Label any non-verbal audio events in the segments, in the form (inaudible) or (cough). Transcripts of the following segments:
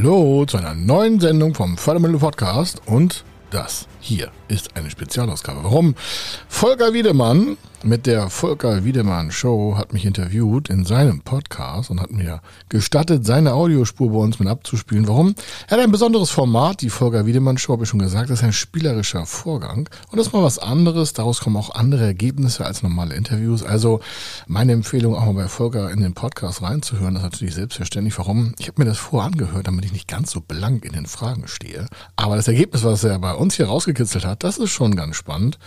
Hallo zu einer neuen Sendung vom Fördermittel Podcast und das hier ist eine Spezialausgabe. Warum? Volker Wiedemann mit der Volker Wiedemann Show hat mich interviewt in seinem Podcast und hat mir gestattet, seine Audiospur bei uns mit abzuspielen. Warum? Er hat ein besonderes Format, die Volker Wiedemann Show, habe ich schon gesagt, das ist ein spielerischer Vorgang. Und das ist mal was anderes. Daraus kommen auch andere Ergebnisse als normale Interviews. Also meine Empfehlung, auch mal bei Volker in den Podcast reinzuhören, das ist natürlich selbstverständlich. Warum? Ich habe mir das vorher angehört, damit ich nicht ganz so blank in den Fragen stehe. Aber das Ergebnis, was er bei uns hier rausgekitzelt hat, das ist schon ganz spannend.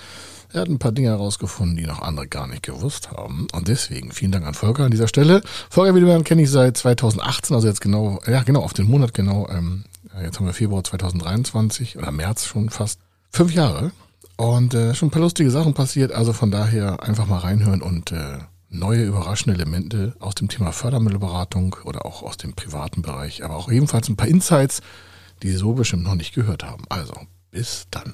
Er hat ein paar Dinge herausgefunden, die noch andere gar nicht gewusst haben. Und deswegen vielen Dank an Volker an dieser Stelle. Volker Wiedemann kenne ich seit 2018, also jetzt genau, ja genau, auf den Monat genau. Ähm, jetzt haben wir Februar 2023 oder März schon fast. Fünf Jahre. Und äh, schon ein paar lustige Sachen passiert. Also von daher einfach mal reinhören und äh, neue überraschende Elemente aus dem Thema Fördermittelberatung oder auch aus dem privaten Bereich, aber auch ebenfalls ein paar Insights, die Sie so bestimmt noch nicht gehört haben. Also, bis dann.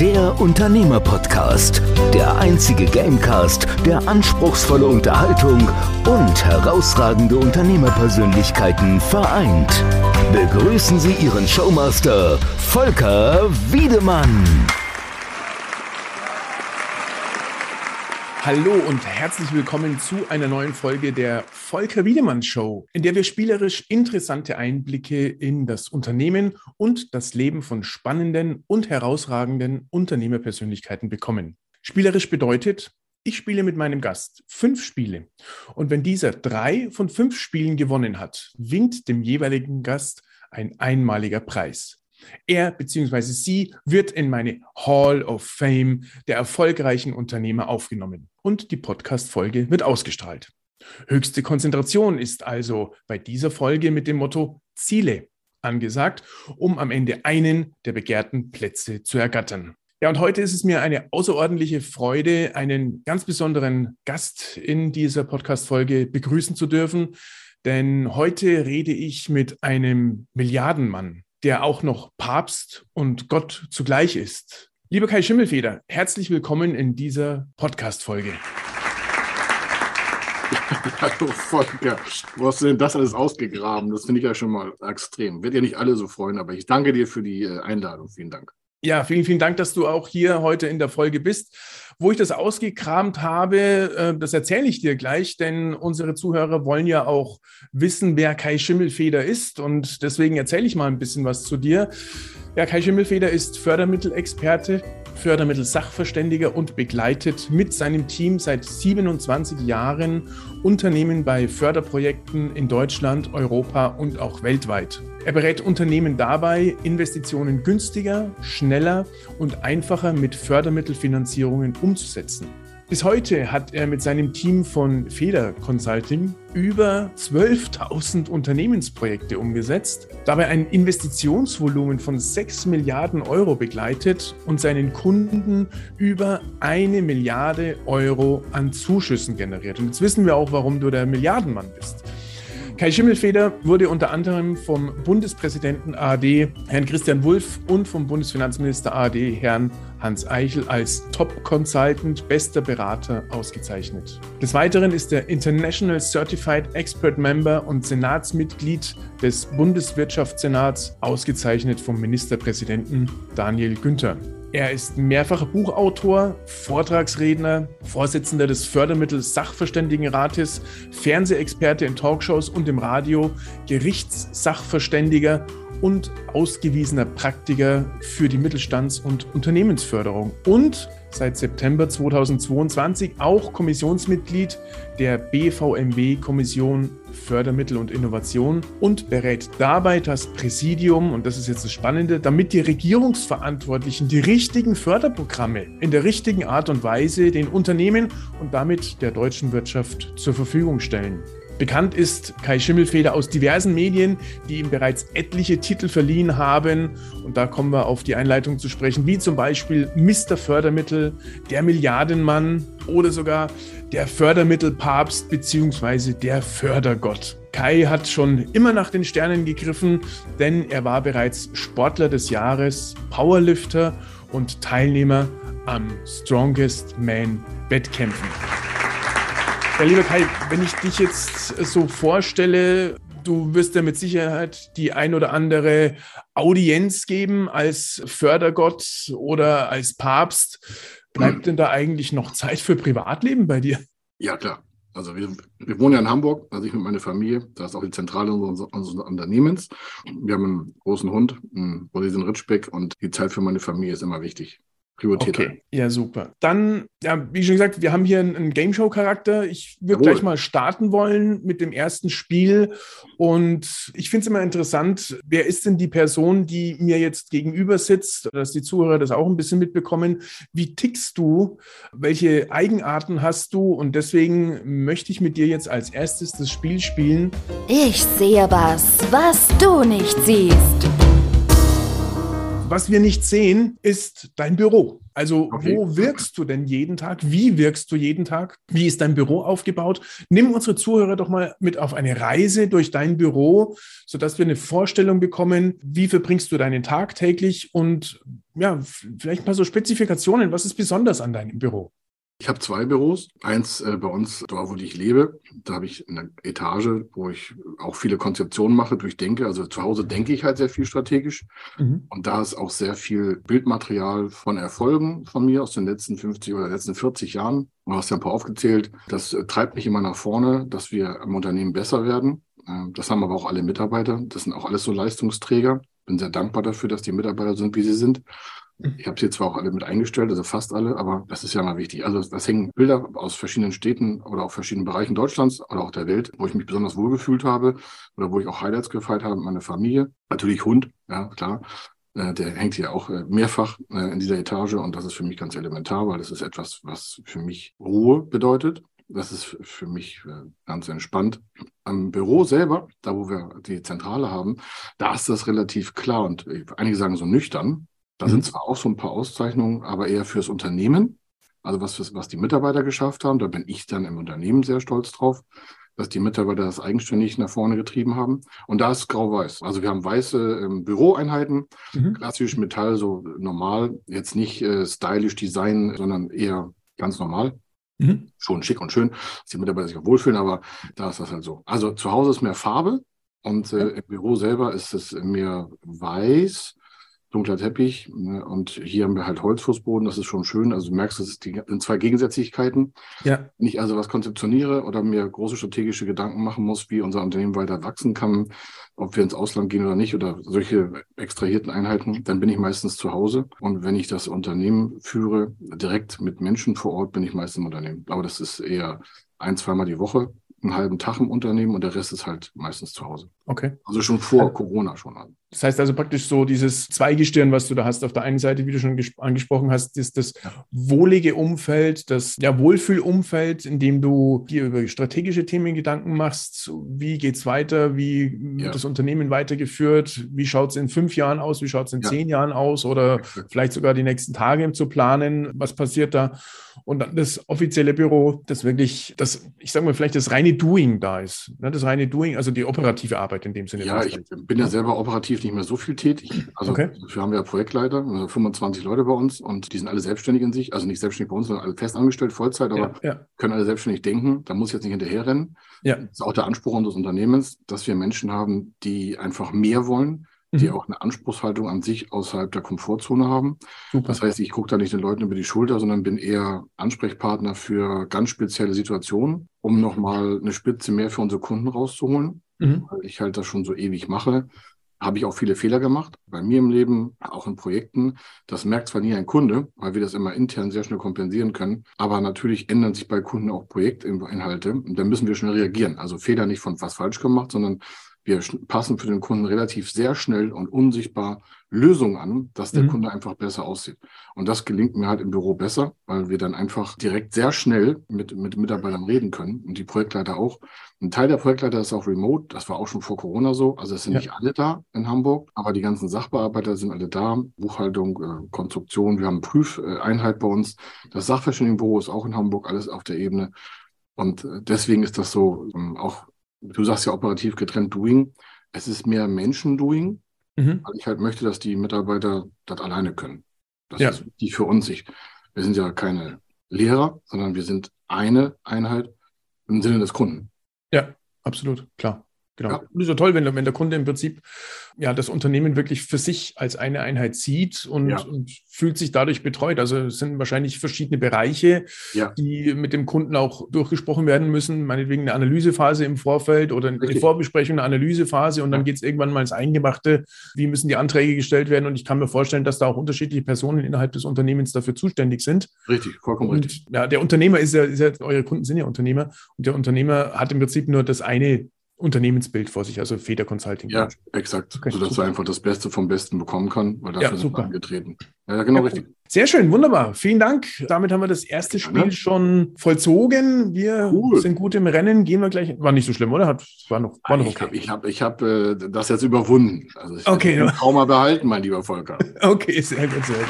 Der Unternehmer-Podcast. Der einzige Gamecast, der anspruchsvolle Unterhaltung und herausragende Unternehmerpersönlichkeiten vereint. Begrüßen Sie Ihren Showmaster, Volker Wiedemann. Hallo und herzlich willkommen zu einer neuen Folge der Volker Wiedemann Show, in der wir spielerisch interessante Einblicke in das Unternehmen und das Leben von spannenden und herausragenden Unternehmerpersönlichkeiten bekommen. Spielerisch bedeutet, ich spiele mit meinem Gast fünf Spiele und wenn dieser drei von fünf Spielen gewonnen hat, winkt dem jeweiligen Gast ein einmaliger Preis. Er bzw. sie wird in meine Hall of Fame der erfolgreichen Unternehmer aufgenommen und die Podcast-Folge wird ausgestrahlt. Höchste Konzentration ist also bei dieser Folge mit dem Motto Ziele angesagt, um am Ende einen der begehrten Plätze zu ergattern. Ja, und heute ist es mir eine außerordentliche Freude, einen ganz besonderen Gast in dieser Podcast-Folge begrüßen zu dürfen. Denn heute rede ich mit einem Milliardenmann, der auch noch Papst und Gott zugleich ist. Lieber Kai Schimmelfeder, herzlich willkommen in dieser Podcast-Folge. (laughs) Hallo Volker, wo hast du denn das alles ausgegraben? Das finde ich ja schon mal extrem. Wird ja nicht alle so freuen, aber ich danke dir für die äh, Einladung. Vielen Dank. Ja, vielen, vielen Dank, dass du auch hier heute in der Folge bist. Wo ich das ausgekramt habe, äh, das erzähle ich dir gleich, denn unsere Zuhörer wollen ja auch wissen, wer Kai Schimmelfeder ist. Und deswegen erzähle ich mal ein bisschen was zu dir. Ja, Kai Schimmelfeder ist Fördermittelexperte, Fördermittelsachverständiger und begleitet mit seinem Team seit 27 Jahren Unternehmen bei Förderprojekten in Deutschland, Europa und auch weltweit. Er berät Unternehmen dabei, Investitionen günstiger, schneller und einfacher mit Fördermittelfinanzierungen umzusetzen. Bis heute hat er mit seinem Team von Feder Consulting über 12.000 Unternehmensprojekte umgesetzt, dabei ein Investitionsvolumen von 6 Milliarden Euro begleitet und seinen Kunden über eine Milliarde Euro an Zuschüssen generiert. Und jetzt wissen wir auch, warum du der Milliardenmann bist. Kai Schimmelfeder wurde unter anderem vom Bundespräsidenten AD, Herrn Christian Wulff, und vom Bundesfinanzminister AD, Herrn Hans Eichel, als Top-Consultant, bester Berater ausgezeichnet. Des Weiteren ist er International Certified Expert Member und Senatsmitglied des Bundeswirtschaftssenats, ausgezeichnet vom Ministerpräsidenten Daniel Günther. Er ist mehrfacher Buchautor, Vortragsredner, Vorsitzender des Fördermittel-Sachverständigenrates, Fernsehexperte in Talkshows und im Radio, Gerichtssachverständiger und ausgewiesener Praktiker für die Mittelstands- und Unternehmensförderung. Und seit September 2022 auch Kommissionsmitglied der BVMW-Kommission Fördermittel und Innovation und berät dabei das Präsidium, und das ist jetzt das Spannende, damit die Regierungsverantwortlichen die richtigen Förderprogramme in der richtigen Art und Weise den Unternehmen und damit der deutschen Wirtschaft zur Verfügung stellen. Bekannt ist Kai Schimmelfeder aus diversen Medien, die ihm bereits etliche Titel verliehen haben. Und da kommen wir auf die Einleitung zu sprechen, wie zum Beispiel Mr. Fördermittel, der Milliardenmann oder sogar der Fördermittelpapst bzw. der Fördergott. Kai hat schon immer nach den Sternen gegriffen, denn er war bereits Sportler des Jahres, Powerlifter und Teilnehmer am Strongest Man Wettkämpfen. Ja, lieber Kai, wenn ich dich jetzt so vorstelle, du wirst ja mit Sicherheit die ein oder andere Audienz geben als Fördergott oder als Papst. Bleibt denn da eigentlich noch Zeit für Privatleben bei dir? Ja, klar. Also wir, wir wohnen ja in Hamburg, also ich mit meiner Familie, da ist auch die Zentrale unseres, unseres Unternehmens. Wir haben einen großen Hund, einen Bolesen Ritschbeck und die Zeit für meine Familie ist immer wichtig. Priorität. Okay, ja, super. Dann, ja, wie schon gesagt, wir haben hier einen Game Show-Charakter. Ich würde gleich mal starten wollen mit dem ersten Spiel. Und ich finde es immer interessant, wer ist denn die Person, die mir jetzt gegenüber sitzt, dass die Zuhörer das auch ein bisschen mitbekommen. Wie tickst du? Welche Eigenarten hast du? Und deswegen möchte ich mit dir jetzt als erstes das Spiel spielen. Ich sehe was, was du nicht siehst. Was wir nicht sehen, ist dein Büro. Also okay. wo wirkst du denn jeden Tag? Wie wirkst du jeden Tag? Wie ist dein Büro aufgebaut? Nimm unsere Zuhörer doch mal mit auf eine Reise durch dein Büro, sodass wir eine Vorstellung bekommen, wie verbringst du deinen Tag täglich und ja, vielleicht ein paar so Spezifikationen. Was ist besonders an deinem Büro? Ich habe zwei Büros. Eins äh, bei uns, dort wo ich lebe. Da habe ich eine Etage, wo ich auch viele Konzeptionen mache, durchdenke. Also zu Hause denke ich halt sehr viel strategisch. Mhm. Und da ist auch sehr viel Bildmaterial von Erfolgen von mir aus den letzten 50 oder letzten 40 Jahren. Du hast ja ein paar aufgezählt. Das äh, treibt mich immer nach vorne, dass wir im Unternehmen besser werden. Äh, das haben aber auch alle Mitarbeiter. Das sind auch alles so Leistungsträger. Bin sehr dankbar dafür, dass die Mitarbeiter sind, wie sie sind. Ich habe sie zwar auch alle mit eingestellt, also fast alle, aber das ist ja mal wichtig. Also das hängen Bilder aus verschiedenen Städten oder auch verschiedenen Bereichen Deutschlands oder auch der Welt, wo ich mich besonders wohlgefühlt habe oder wo ich auch Highlights gefeiert habe mit meiner Familie. Natürlich Hund, ja klar. Äh, der hängt hier auch äh, mehrfach äh, in dieser Etage und das ist für mich ganz elementar, weil das ist etwas, was für mich Ruhe bedeutet. Das ist für mich ganz entspannt. Am Büro selber, da wo wir die Zentrale haben, da ist das relativ klar und einige sagen so nüchtern. Da mhm. sind zwar auch so ein paar Auszeichnungen, aber eher fürs Unternehmen. Also was, was die Mitarbeiter geschafft haben, da bin ich dann im Unternehmen sehr stolz drauf, dass die Mitarbeiter das eigenständig nach vorne getrieben haben. Und da ist grau-weiß. Also wir haben weiße ähm, Büroeinheiten, mhm. klassisch Metall, so normal, jetzt nicht äh, stylisch Design, sondern eher ganz normal. Mhm. Schon schick und schön, dass die Mitarbeiter sich auch wohlfühlen, aber da ist das halt so. Also zu Hause ist mehr Farbe und äh, im Büro selber ist es mehr weiß dunkler Teppich. Ne? Und hier haben wir halt Holzfußboden, das ist schon schön. Also du merkst, das sind zwei Gegensätzlichkeiten. Ja. Wenn ich also was konzeptioniere oder mir große strategische Gedanken machen muss, wie unser Unternehmen weiter wachsen kann, ob wir ins Ausland gehen oder nicht oder solche extrahierten Einheiten, dann bin ich meistens zu Hause. Und wenn ich das Unternehmen führe, direkt mit Menschen vor Ort, bin ich meistens im Unternehmen. Aber das ist eher ein, zweimal die Woche einen halben Tag im Unternehmen und der Rest ist halt meistens zu Hause. Okay. Also schon vor Corona schon. An. Das heißt also praktisch so dieses Zweigestirn, was du da hast. Auf der einen Seite, wie du schon angesprochen hast, ist das wohlige Umfeld, das ja, Wohlfühlumfeld, in dem du dir über strategische Themen Gedanken machst. Wie geht es weiter? Wie wird ja. das Unternehmen weitergeführt? Wie schaut es in fünf Jahren aus? Wie schaut es in ja. zehn Jahren aus? Oder Exakt. vielleicht sogar die nächsten Tage zu planen. Was passiert da? Und dann das offizielle Büro, das wirklich, das, ich sage mal, vielleicht das reine Doing da ist. Ne? Das reine Doing, also die operative Arbeit in dem Sinne. Ja, ich bin ja selber operativ nicht mehr so viel tätig. Also okay. dafür haben wir ja Projektleiter, also 25 Leute bei uns und die sind alle selbstständig in sich, also nicht selbstständig bei uns, sondern alle festangestellt, Vollzeit, aber ja, ja. können alle selbstständig denken. Da muss ich jetzt nicht hinterherrennen. Ja. Das ist auch der Anspruch unseres Unternehmens, dass wir Menschen haben, die einfach mehr wollen, die mhm. auch eine Anspruchshaltung an sich außerhalb der Komfortzone haben. Super. Das heißt, ich gucke da nicht den Leuten über die Schulter, sondern bin eher Ansprechpartner für ganz spezielle Situationen, um nochmal eine Spitze mehr für unsere Kunden rauszuholen, mhm. weil ich halt das schon so ewig mache habe ich auch viele Fehler gemacht. Bei mir im Leben, auch in Projekten. Das merkt zwar nie ein Kunde, weil wir das immer intern sehr schnell kompensieren können. Aber natürlich ändern sich bei Kunden auch Projektinhalte. Und da müssen wir schnell reagieren. Also Fehler nicht von was falsch gemacht, sondern wir passen für den Kunden relativ sehr schnell und unsichtbar Lösungen an, dass der mhm. Kunde einfach besser aussieht. Und das gelingt mir halt im Büro besser, weil wir dann einfach direkt sehr schnell mit, mit Mitarbeitern reden können und die Projektleiter auch. Ein Teil der Projektleiter ist auch remote. Das war auch schon vor Corona so. Also es sind ja. nicht alle da in Hamburg, aber die ganzen Sachbearbeiter sind alle da. Buchhaltung, äh, Konstruktion. Wir haben eine Prüfeinheit bei uns. Das Sachverständigenbüro ist auch in Hamburg, alles auf der Ebene. Und äh, deswegen ist das so ähm, auch du sagst ja operativ getrennt Doing. Es ist mehr Menschen-Doing, mhm. weil ich halt möchte, dass die Mitarbeiter das alleine können. Das ja. ist die für uns. Ich, wir sind ja keine Lehrer, sondern wir sind eine Einheit im Sinne des Kunden. Ja, absolut, klar. Genau. Ja. Das ist ja toll, wenn, wenn der Kunde im Prinzip ja das Unternehmen wirklich für sich als eine Einheit sieht und, ja. und fühlt sich dadurch betreut. Also es sind wahrscheinlich verschiedene Bereiche, ja. die mit dem Kunden auch durchgesprochen werden müssen, meinetwegen eine Analysephase im Vorfeld oder eine Richtig. Vorbesprechung, eine Analysephase und dann geht es irgendwann mal ins Eingemachte, wie müssen die Anträge gestellt werden und ich kann mir vorstellen, dass da auch unterschiedliche Personen innerhalb des Unternehmens dafür zuständig sind. Richtig, vollkommen und, richtig. Ja, der Unternehmer ist ja, ist ja, eure Kunden sind ja Unternehmer und der Unternehmer hat im Prinzip nur das eine Unternehmensbild vor sich, also Feder Consulting. Ja, exakt. Okay, sodass super. er einfach das Beste vom Besten bekommen kann, weil dafür ja, sind wir angetreten. Ja, genau ja, richtig. Sehr schön, wunderbar. Vielen Dank. Damit haben wir das erste Spiel ja, schon vollzogen. Wir cool. sind gut im Rennen. Gehen wir gleich. War nicht so schlimm, oder? Hat, war noch, war noch okay. Ich habe ich hab, ich hab, äh, das jetzt überwunden. Also ich okay. den Trauma behalten, mein lieber Volker. (laughs) Okay, sehr gut, sehr gut.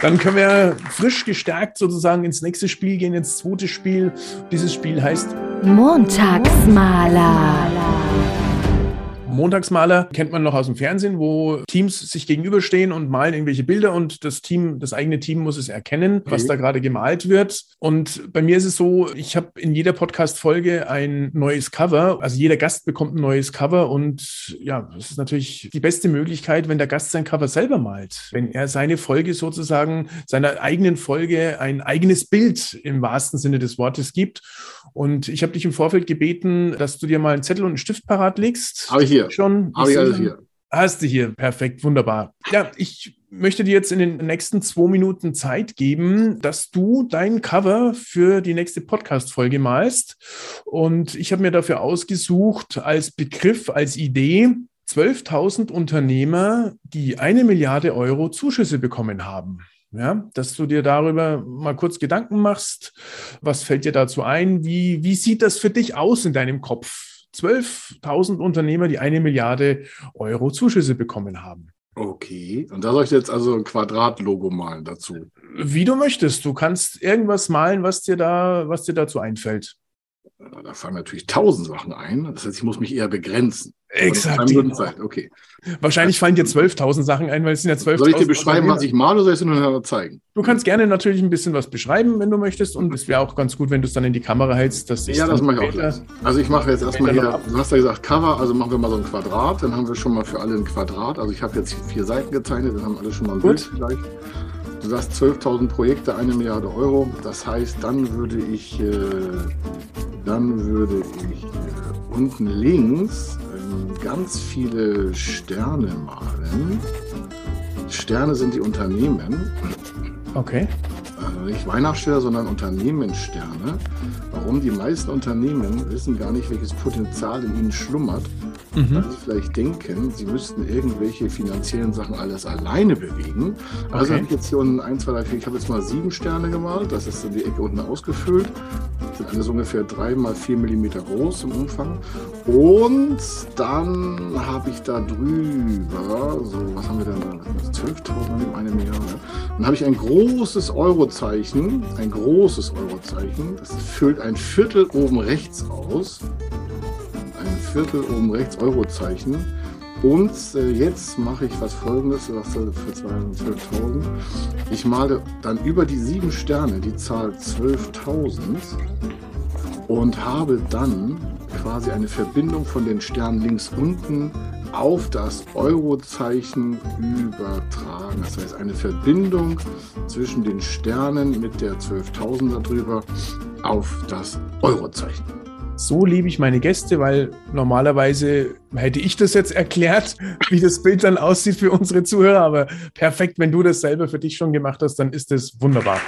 Dann können wir frisch gestärkt sozusagen ins nächste Spiel gehen, ins zweite Spiel. Dieses Spiel heißt Montagsmaler. Montagsmaler kennt man noch aus dem Fernsehen, wo Teams sich gegenüberstehen und malen irgendwelche Bilder und das Team, das eigene Team muss es erkennen, was mhm. da gerade gemalt wird. Und bei mir ist es so, ich habe in jeder Podcast-Folge ein neues Cover. Also jeder Gast bekommt ein neues Cover und ja, das ist natürlich die beste Möglichkeit, wenn der Gast sein Cover selber malt. Wenn er seine Folge sozusagen, seiner eigenen Folge ein eigenes Bild im wahrsten Sinne des Wortes gibt. Und ich habe dich im Vorfeld gebeten, dass du dir mal einen Zettel und einen Stift parat legst. Habe ich hier. Schon. Habe ich alles hier. Hast du hier. Perfekt. Wunderbar. Ja, ich möchte dir jetzt in den nächsten zwei Minuten Zeit geben, dass du dein Cover für die nächste Podcast-Folge malst. Und ich habe mir dafür ausgesucht, als Begriff, als Idee, 12.000 Unternehmer, die eine Milliarde Euro Zuschüsse bekommen haben. Ja, dass du dir darüber mal kurz Gedanken machst. Was fällt dir dazu ein? Wie, wie sieht das für dich aus in deinem Kopf? 12.000 Unternehmer, die eine Milliarde Euro Zuschüsse bekommen haben. Okay, und da soll ich jetzt also ein Quadratlogo malen dazu. Wie du möchtest. Du kannst irgendwas malen, was dir da, was dir dazu einfällt. Da fallen natürlich tausend Sachen ein. Das heißt, ich muss mich eher begrenzen. Exakt. Zeit. Okay. Wahrscheinlich fallen dir 12.000 Sachen ein, weil es sind ja 12.000. Soll ich dir beschreiben, was ich male, oder soll ich es nur zeigen? Du kannst gerne natürlich ein bisschen was beschreiben, wenn du möchtest. Und es wäre auch ganz gut, wenn du es dann in die Kamera hältst. Dass ja, das mache ich auch. Also ich mache jetzt erstmal hier, du hast ja gesagt Cover, also machen wir mal so ein Quadrat. Dann haben wir schon mal für alle ein Quadrat. Also ich habe jetzt vier Seiten gezeichnet, dann haben alle schon mal ein gut. Bild vielleicht. Du sagst 12.000 Projekte, eine Milliarde Euro. Das heißt, dann würde ich, äh, dann würde ich äh, unten links äh, ganz viele Sterne malen. Sterne sind die Unternehmen. Okay. Also nicht Weihnachtssterne, sondern Unternehmenssterne. Warum? Die meisten Unternehmen wissen gar nicht, welches Potenzial in ihnen schlummert mhm. sie vielleicht denken, sie müssten irgendwelche finanziellen Sachen alles alleine bewegen. Also okay. habe ich jetzt hier unten 1, 2, 3, 4, ich habe jetzt mal sieben Sterne gemalt, das ist in die Ecke unten ausgefüllt. Das sind alles ungefähr 3 mal 4 mm groß im Umfang. Und dann habe ich da drüber, so, was haben wir denn da? 12.000 in einem Jahr. Ne? Dann habe ich ein großes Eurozeichen, ein großes Eurozeichen. Das füllt ein Viertel oben rechts aus Viertel oben rechts Eurozeichen. Und äh, jetzt mache ich was folgendes, für 212.000. Ich male dann über die sieben Sterne die Zahl 12.000 und habe dann quasi eine Verbindung von den Sternen links unten auf das Eurozeichen übertragen. Das heißt, eine Verbindung zwischen den Sternen mit der 12.000 darüber auf das Eurozeichen. So liebe ich meine Gäste, weil normalerweise hätte ich das jetzt erklärt, (laughs) wie das Bild dann aussieht für unsere Zuhörer. Aber perfekt, wenn du das selber für dich schon gemacht hast, dann ist das wunderbar.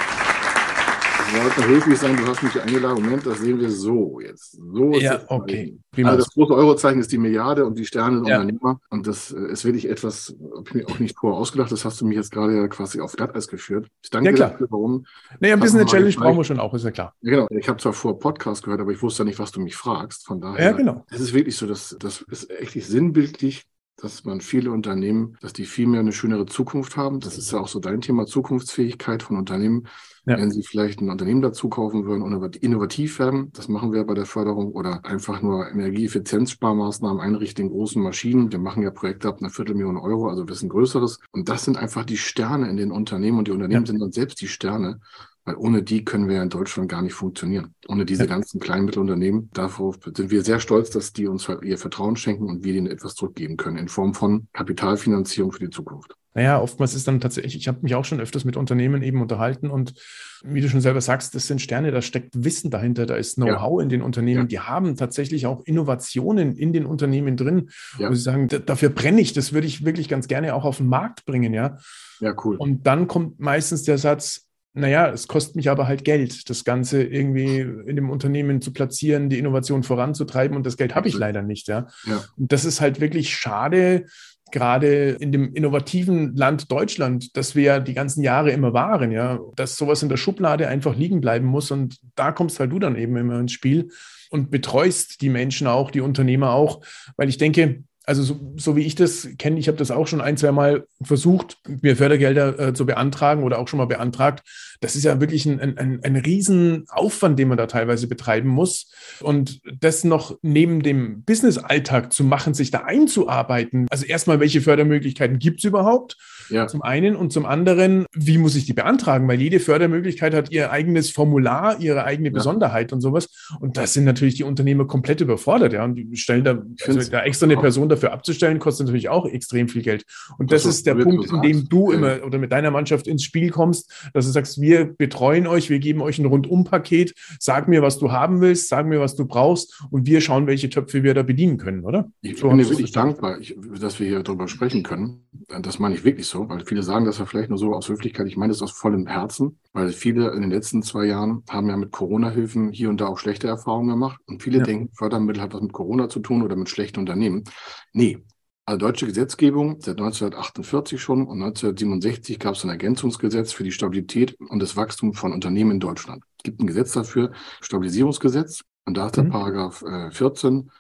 Wollte höflich sein, du hast mich eingeladen. Moment, das sehen wir so jetzt. So ist Ja, das okay. Prima. Also das große Eurozeichen ist die Milliarde und die Sterne und Ja. Unternehmer. Und das äh, ist wirklich etwas, habe ich mir auch nicht vorher ausgedacht. Das hast du mich jetzt gerade ja quasi auf Glatteis geführt. Ich danke Ja, dir klar. dafür, warum. Naja, ein bisschen eine Challenge brauchen wir schon auch, ist ja klar. Ja, genau. Ich habe zwar vor Podcast gehört, aber ich wusste nicht, was du mich fragst. Von daher. Ja, genau. Es ist wirklich so, dass das ist echt sinnbildlich, dass man viele Unternehmen, dass die viel mehr eine schönere Zukunft haben. Das ist ja auch so dein Thema Zukunftsfähigkeit von Unternehmen. Ja. Wenn sie vielleicht ein Unternehmen dazu kaufen würden und innovativ werden, das machen wir bei der Förderung, oder einfach nur Energieeffizienzsparmaßnahmen einrichten in großen Maschinen. Wir machen ja Projekte ab einer Viertelmillion Euro, also ein bisschen größeres. Und das sind einfach die Sterne in den Unternehmen und die Unternehmen Ja. sind dann selbst die Sterne. Weil ohne die können wir in Deutschland gar nicht funktionieren. Ohne diese Ja. ganzen kleinen Mittelunternehmen. Darauf sind wir sehr stolz, dass die uns halt ihr Vertrauen schenken und wir ihnen etwas zurückgeben können in Form von Kapitalfinanzierung für die Zukunft. Naja, oftmals ist dann tatsächlich, ich habe mich auch schon öfters mit Unternehmen eben unterhalten und wie du schon selber sagst, das sind Sterne, da steckt Wissen dahinter, da ist Know-how in den Unternehmen, Ja. die haben tatsächlich auch Innovationen in den Unternehmen drin, Ja. wo sie sagen, "Da- dafür brenne ich, das würde ich wirklich ganz gerne auch auf den Markt bringen, ja. Ja, cool. Und dann kommt meistens der Satz, naja, es kostet mich aber halt Geld, das Ganze irgendwie in dem Unternehmen zu platzieren, die Innovation voranzutreiben und das Geld habe ich leider nicht, ja. Ja. Und das ist halt wirklich schade, gerade in dem innovativen Land Deutschland, das wir ja die ganzen Jahre immer waren, ja, dass sowas in der Schublade einfach liegen bleiben muss. Und da kommst halt du dann eben immer ins Spiel und betreust die Menschen auch, die Unternehmer auch, weil ich denke, also so, so wie ich das kenne, ich habe das auch schon ein, zwei Mal versucht, mir Fördergelder äh, zu beantragen oder auch schon mal beantragt. Das ist ja wirklich ein, ein, ein, ein Riesenaufwand, den man da teilweise betreiben muss. Und das noch neben dem Business-Alltag zu machen, sich da einzuarbeiten. Also erstmal, welche Fördermöglichkeiten gibt es überhaupt? Ja. Zum einen und zum anderen, wie muss ich die beantragen? Weil jede Fördermöglichkeit hat ihr eigenes Formular, ihre eigene Ja. Besonderheit und sowas. Und das sind natürlich die Unternehmer komplett überfordert. Ja, und die stellen da, also da extra eine Person dafür abzustellen, kostet natürlich auch extrem viel Geld. Und das Das, ist der Punkt, in dem du immer oder mit deiner Mannschaft ins Spiel kommst, dass du sagst, wir betreuen euch, wir geben euch ein Rundumpaket, sag mir, was du haben willst, sag mir, was du brauchst und wir schauen, welche Töpfe wir da bedienen können, oder? Ich So bin dir wirklich dankbar, ich, dass wir hier darüber sprechen können. Das meine ich wirklich so, weil viele sagen das ja vielleicht nur so aus Höflichkeit. Ich meine das aus vollem Herzen, weil viele in den letzten zwei Jahren haben ja mit Corona-Hilfen hier und da auch schlechte Erfahrungen gemacht. Und viele Ja. denken, Fördermittel hat was mit Corona zu tun oder mit schlechten Unternehmen. Nee. Also deutsche Gesetzgebung seit 1948 schon und 1967 gab es ein Ergänzungsgesetz für die Stabilität und das Wachstum von Unternehmen in Deutschland. Es gibt ein Gesetz dafür, Stabilisierungsgesetz, und da ist der Mhm. Paragraph äh, 14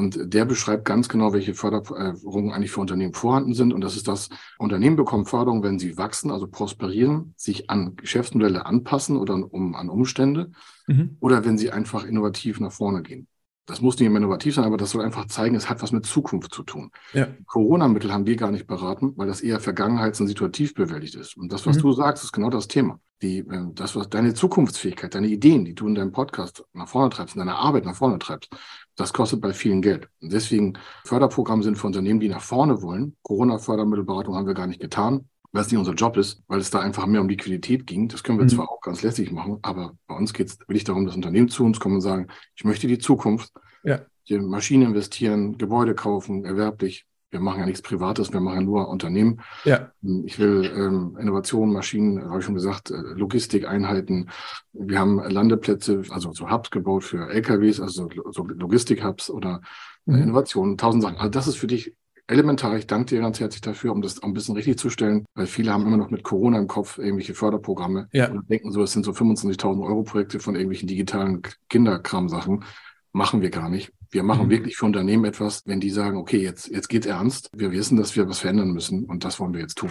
und der beschreibt ganz genau, welche Förderungen eigentlich für Unternehmen vorhanden sind. Und das ist das, Unternehmen bekommen Förderung, wenn sie wachsen, also prosperieren, sich an Geschäftsmodelle anpassen oder um, an Umstände Mhm. oder wenn sie einfach innovativ nach vorne gehen. Das muss nicht immer innovativ sein, aber das soll einfach zeigen, es hat was mit Zukunft zu tun. Ja. Corona-Mittel haben wir gar nicht beraten, weil das eher vergangenheits- und situativ bewältigt ist. Und das, was Mhm. du sagst, ist genau das Thema. Die, äh, das, was deine Zukunftsfähigkeit, deine Ideen, die du in deinem Podcast nach vorne treibst, in deiner Arbeit nach vorne treibst, das kostet bei vielen Geld. Und deswegen Förderprogramme sind für Unternehmen, die nach vorne wollen. Corona-Fördermittelberatung haben wir gar nicht getan, weil es nicht unser Job ist, weil es da einfach mehr um Liquidität ging. Das können wir Mhm. zwar auch ganz lässig machen, aber bei uns geht es wirklich darum, dass Unternehmen zu uns kommen und sagen, ich möchte die Zukunft, Ja. Maschinen investieren, Gebäude kaufen, erwerblich. Wir machen ja nichts Privates, wir machen ja nur Unternehmen. Ja, Ich will ähm, Innovationen, Maschinen, habe ich schon gesagt, äh, Logistikeinheiten. Wir haben Landeplätze, also so Hubs gebaut für LKWs, also so Logistik-Hubs oder äh, Mhm. Innovationen, tausend Sachen. Also das ist für dich elementar. Ich danke dir ganz herzlich dafür, um das auch ein bisschen richtig zu stellen, weil viele haben immer noch mit Corona im Kopf irgendwelche Förderprogramme Ja. und denken so, es sind so 25.000 Euro Projekte von irgendwelchen digitalen Kinderkram-Sachen. Machen wir gar nicht. Wir machen Mhm. wirklich für Unternehmen etwas, wenn die sagen, okay, jetzt, jetzt geht's ernst. Wir wissen, dass wir was verändern müssen und das wollen wir jetzt tun.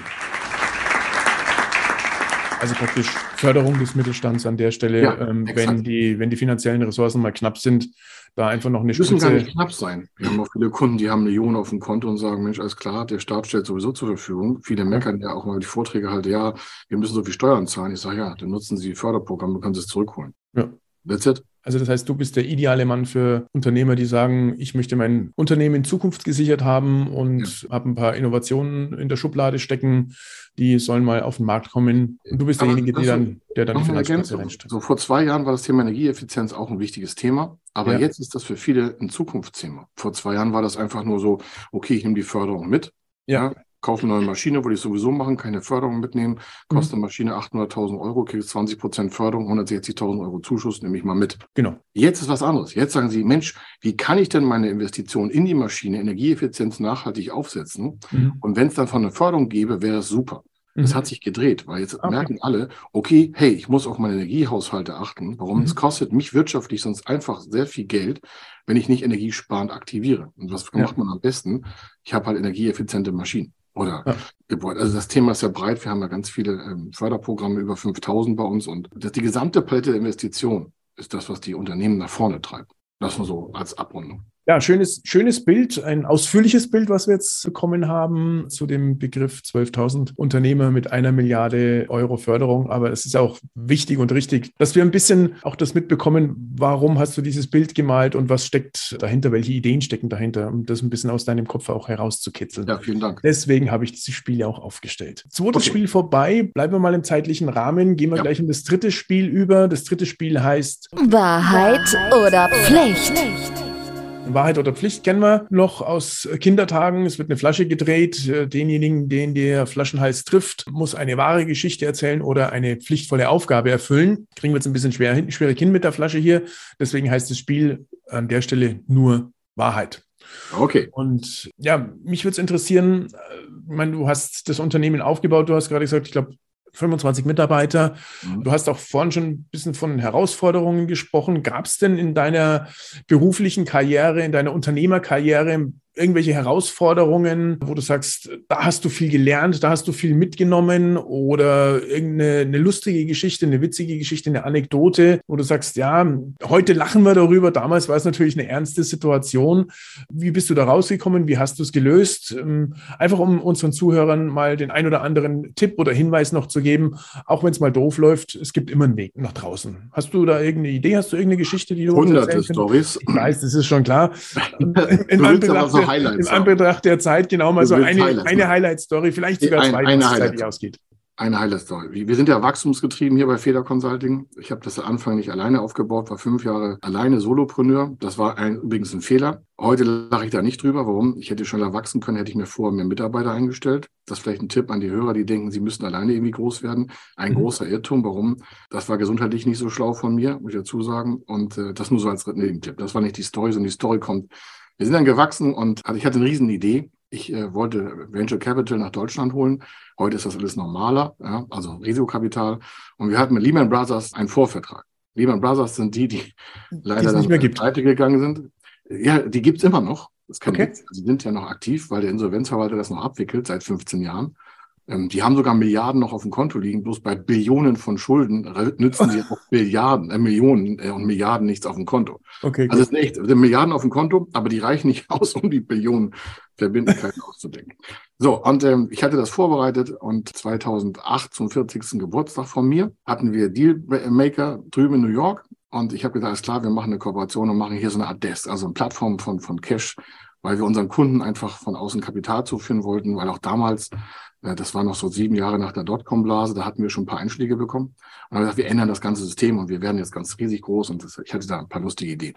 also praktisch Förderung des Mittelstands an der Stelle, Ja, ähm, wenn die, wenn die finanziellen Ressourcen mal knapp sind, da einfach noch eine müssen gar Spitze. nicht knapp sein. Wir haben auch viele Kunden, die haben Millionen auf dem Konto und sagen, Mensch, alles klar, der Staat stellt sowieso zur Verfügung. Viele meckern ja auch mal die Vorträge halt, ja, wir müssen so viel Steuern zahlen. Ich sage, ja, dann nutzen Sie Förderprogramme, können Sie es zurückholen. Ja. That's it. Also das heißt, du bist der ideale Mann für Unternehmer, die sagen, ich möchte mein Unternehmen in Zukunft gesichert haben und ja. habe ein paar Innovationen in der Schublade stecken, die sollen mal auf den Markt kommen. Und du bist aber derjenige, der dann, der dann die Finanzplätze reinstellt. So vor zwei Jahren war das Thema Energieeffizienz auch ein wichtiges Thema, aber ja. jetzt ist das für viele ein Zukunftsthema. Vor zwei Jahren war das einfach nur so, okay, ich nehme die Förderung mit. Ja. ja kaufe eine neue Maschine, wollte ich sowieso machen, keine Förderung mitnehmen, kostet eine Maschine 800.000 Euro, kriegst 20 Prozent Förderung, 160.000 Euro Zuschuss, nehme ich mal mit. Genau. Jetzt ist was anderes. Jetzt sagen Sie, Mensch, wie kann ich denn meine Investition in die Maschine, Energieeffizienz nachhaltig aufsetzen? Mhm. Und wenn es dann von einer Förderung gäbe, wäre es super. Das mhm. hat sich gedreht, weil jetzt okay. merken alle, okay, hey, ich muss auf meine Energiehaushalte achten. Warum? Mhm. Es kostet mich wirtschaftlich sonst einfach sehr viel Geld, wenn ich nicht energiesparend aktiviere. Und was ja. macht man am besten? Ich habe halt energieeffiziente Maschinen oder ja. Gebäude. Also das Thema ist ja breit. Wir haben ja ganz viele ähm, Förderprogramme, über 5000 bei uns. Und das, die gesamte Palette der Investition ist das, was die Unternehmen nach vorne treibt. Das nur so als Abrundung. Ja, schönes, schönes Bild, ein ausführliches Bild, was wir jetzt bekommen haben zu dem Begriff 12.000 Unternehmer mit einer Milliarde Euro Förderung. Aber es ist auch wichtig und richtig, dass wir ein bisschen auch das mitbekommen, warum hast du dieses Bild gemalt und was steckt dahinter, welche Ideen stecken dahinter, um das ein bisschen aus deinem Kopf auch herauszukitzeln. Ja, vielen Dank. Deswegen habe ich dieses Spiel ja auch aufgestellt. Zweites okay. Spiel vorbei, bleiben wir mal im zeitlichen Rahmen, gehen wir ja. gleich in das dritte Spiel über. Das dritte Spiel heißt Wahrheit oder Pflicht. Wahrheit oder Pflicht kennen wir noch aus Kindertagen. Es wird eine Flasche gedreht. Äh, denjenigen, den der Flaschenhals trifft, muss eine wahre Geschichte erzählen oder eine pflichtvolle Aufgabe erfüllen. Kriegen wir jetzt ein bisschen schwer, schwere Kind mit der Flasche hier. Deswegen heißt das Spiel an der Stelle nur Wahrheit. Okay. Und ja, mich würde es interessieren, äh, ich meine, du hast das Unternehmen aufgebaut, du hast gerade gesagt, ich glaube, 25 Mitarbeiter. Mhm. Du hast auch vorhin schon ein bisschen von Herausforderungen gesprochen. Gab es denn in deiner beruflichen Karriere, in deiner Unternehmerkarriere irgendwelche Herausforderungen, wo du sagst, da hast du viel gelernt, da hast du viel mitgenommen oder irgendeine eine lustige Geschichte, eine witzige Geschichte, eine Anekdote, wo du sagst, ja, heute lachen wir darüber, damals war es natürlich eine ernste Situation. Wie bist du da rausgekommen? Wie hast du es gelöst? Ähm, einfach um unseren Zuhörern mal den ein oder anderen Tipp oder Hinweis noch zu geben, auch wenn es mal doof läuft, es gibt immer einen Weg nach draußen. Hast du da irgendeine Idee? Hast du irgendeine Geschichte, die du Hunderte Stories. Ich weiß, das ist schon klar. (laughs) In, in Anbetracht Highlights. Im Anbetracht der Zeit genau mal so eine, Highlights eine Highlight-Story, vielleicht sogar zwei, eine, Highlight ausgeht. Eine Highlight-Story. Wir sind ja wachstumsgetrieben hier bei Feder Consulting. Ich habe das am Anfang nicht alleine aufgebaut, war fünf Jahre alleine Solopreneur. Das war ein, übrigens ein Fehler. Heute lache ich da nicht drüber. Warum? Ich hätte schneller wachsen können, hätte ich mir vorher mehr Mitarbeiter eingestellt. Das ist vielleicht ein Tipp an die Hörer, die denken, sie müssten alleine irgendwie groß werden. Ein mhm. großer Irrtum. Warum? Das war gesundheitlich nicht so schlau von mir, muss ich dazu sagen. Und äh, das nur so als Nebentipp. Das war nicht die Story, sondern die Story kommt wir sind dann gewachsen und also ich hatte eine riesen Idee. Ich äh, wollte Venture Capital nach Deutschland holen. Heute ist das alles normaler, ja, also Risikokapital. Und wir hatten mit Lehman Brothers einen Vorvertrag. Lehman Brothers sind die, die leider nicht mehr gibt. pleite gegangen sind. Ja, die gibt's immer noch. Das kann okay. Sie sind ja noch aktiv, weil der Insolvenzverwalter das noch abwickelt seit 15 Jahren. Ähm, die haben sogar Milliarden noch auf dem Konto liegen, bloß bei Billionen von Schulden nützen sie (laughs) auch Milliarden, äh, Millionen äh, und Milliarden nichts auf dem Konto. Okay, also es sind echt sind Milliarden auf dem Konto, aber die reichen nicht (laughs) aus, um die Billionen Verbindlichkeiten auszudenken. So, und ähm, ich hatte das vorbereitet und 2008 zum 40. Geburtstag von mir hatten wir Dealmaker drüben in New York und ich habe gesagt, alles klar, wir machen eine Kooperation und machen hier so eine Art Desk, also eine Plattform von, von Cash, weil wir unseren Kunden einfach von außen Kapital zuführen wollten, weil auch damals das war noch so sieben Jahre nach der Dotcom-Blase, da hatten wir schon ein paar Einschläge bekommen. Und haben wir gesagt, wir ändern das ganze System und wir werden jetzt ganz riesig groß und das, ich hatte da ein paar lustige Ideen.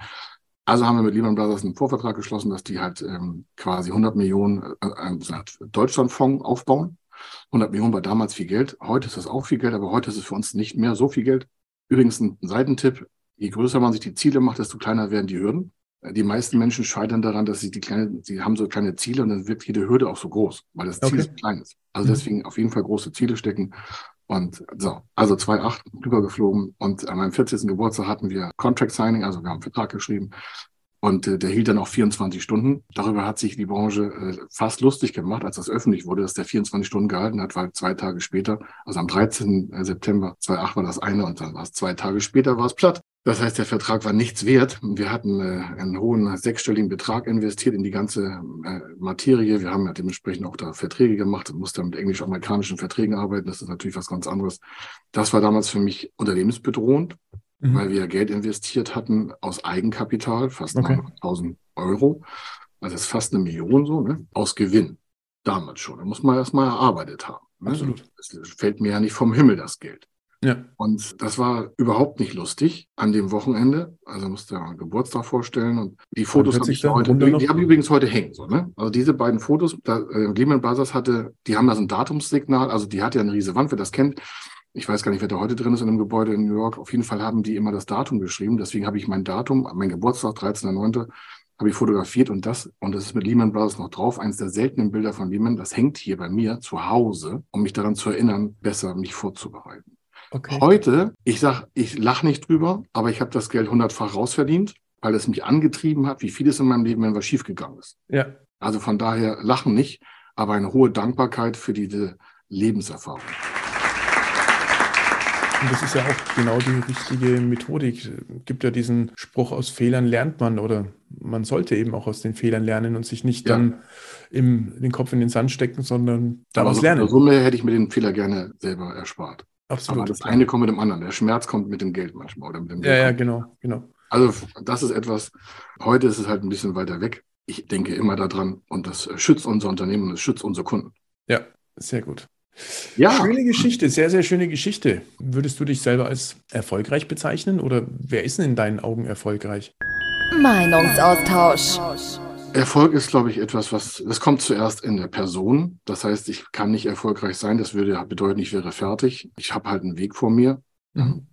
Also haben wir mit Lehman Brothers einen Vorvertrag geschlossen, dass die halt ähm, quasi 100 Millionen äh, äh, Deutschlandfonds aufbauen. 100 Millionen war damals viel Geld. Heute ist das auch viel Geld, aber heute ist es für uns nicht mehr so viel Geld. Übrigens ein Seitentipp. Je größer man sich die Ziele macht, desto kleiner werden die Hürden. Die meisten Menschen scheitern daran, dass sie die kleine, sie haben so kleine Ziele und dann wird jede Hürde auch so groß, weil das Ziel okay. so klein ist. Also mhm. deswegen auf jeden Fall große Ziele stecken. Und so, also 2,8 rübergeflogen und an meinem 40. Geburtstag hatten wir Contract Signing, also wir haben einen Vertrag geschrieben und äh, der hielt dann auch 24 Stunden. Darüber hat sich die Branche äh, fast lustig gemacht, als das öffentlich wurde, dass der 24 Stunden gehalten hat, weil zwei Tage später, also am 13. September 2,8 war das eine und dann war es zwei Tage später, war es platt. Das heißt, der Vertrag war nichts wert. Wir hatten äh, einen hohen sechsstelligen Betrag investiert in die ganze äh, Materie. Wir haben ja dementsprechend auch da Verträge gemacht, musste mit englisch-amerikanischen Verträgen arbeiten. Das ist natürlich was ganz anderes. Das war damals für mich unternehmensbedrohend. mhm. weil wir Geld investiert hatten aus Eigenkapital, fast okay. 1000 Euro. Also das ist fast eine Million so, ne? aus Gewinn. Damals schon. Da muss man erstmal erarbeitet haben. Ne? Absolut. Es fällt mir ja nicht vom Himmel das Geld. Ja. Und das war überhaupt nicht lustig an dem Wochenende. Also musste ja Geburtstag vorstellen und die Fotos habe ich heute, die habe ich übrigens heute hängen. So, ne? Also diese beiden Fotos, da, äh, Lehman Brothers hatte, die haben da so ein Datumssignal, also die hat ja eine riesige Wand, wer das kennt. Ich weiß gar nicht, wer da heute drin ist in einem Gebäude in New York. Auf jeden Fall haben die immer das Datum geschrieben. Deswegen habe ich mein Datum, mein Geburtstag, 13.09., habe ich fotografiert und das, und das ist mit Lehman Brothers noch drauf, eines der seltenen Bilder von Lehman, das hängt hier bei mir zu Hause, um mich daran zu erinnern, besser mich vorzubereiten. Okay. Heute, ich sag, ich lache nicht drüber, aber ich habe das Geld hundertfach rausverdient, weil es mich angetrieben hat, wie vieles in meinem Leben, wenn was schiefgegangen ist. Ja. Also von daher lachen nicht, aber eine hohe Dankbarkeit für diese Lebenserfahrung. Und das ist ja auch genau die richtige Methodik. Es gibt ja diesen Spruch, aus Fehlern lernt man oder man sollte eben auch aus den Fehlern lernen und sich nicht ja. dann im, den Kopf in den Sand stecken, sondern daraus Aber lernen. In Summe hätte ich mir den Fehler gerne selber erspart. Absolut. Aber das eine kommt mit dem anderen. Der Schmerz kommt mit dem Geld manchmal oder mit dem Geld. Ja, ja, genau, genau. Also das ist etwas, heute ist es halt ein bisschen weiter weg. Ich denke immer daran und das schützt unser Unternehmen und es schützt unsere Kunden. Ja, sehr gut. Ja. Schöne Geschichte, sehr, sehr schöne Geschichte. Würdest du dich selber als erfolgreich bezeichnen oder wer ist denn in deinen Augen erfolgreich? Meinungsaustausch. Erfolg ist, glaube ich, etwas, was, das kommt zuerst in der Person. Das heißt, ich kann nicht erfolgreich sein. Das würde bedeuten, ich wäre fertig. Ich habe halt einen Weg vor mir. Mhm.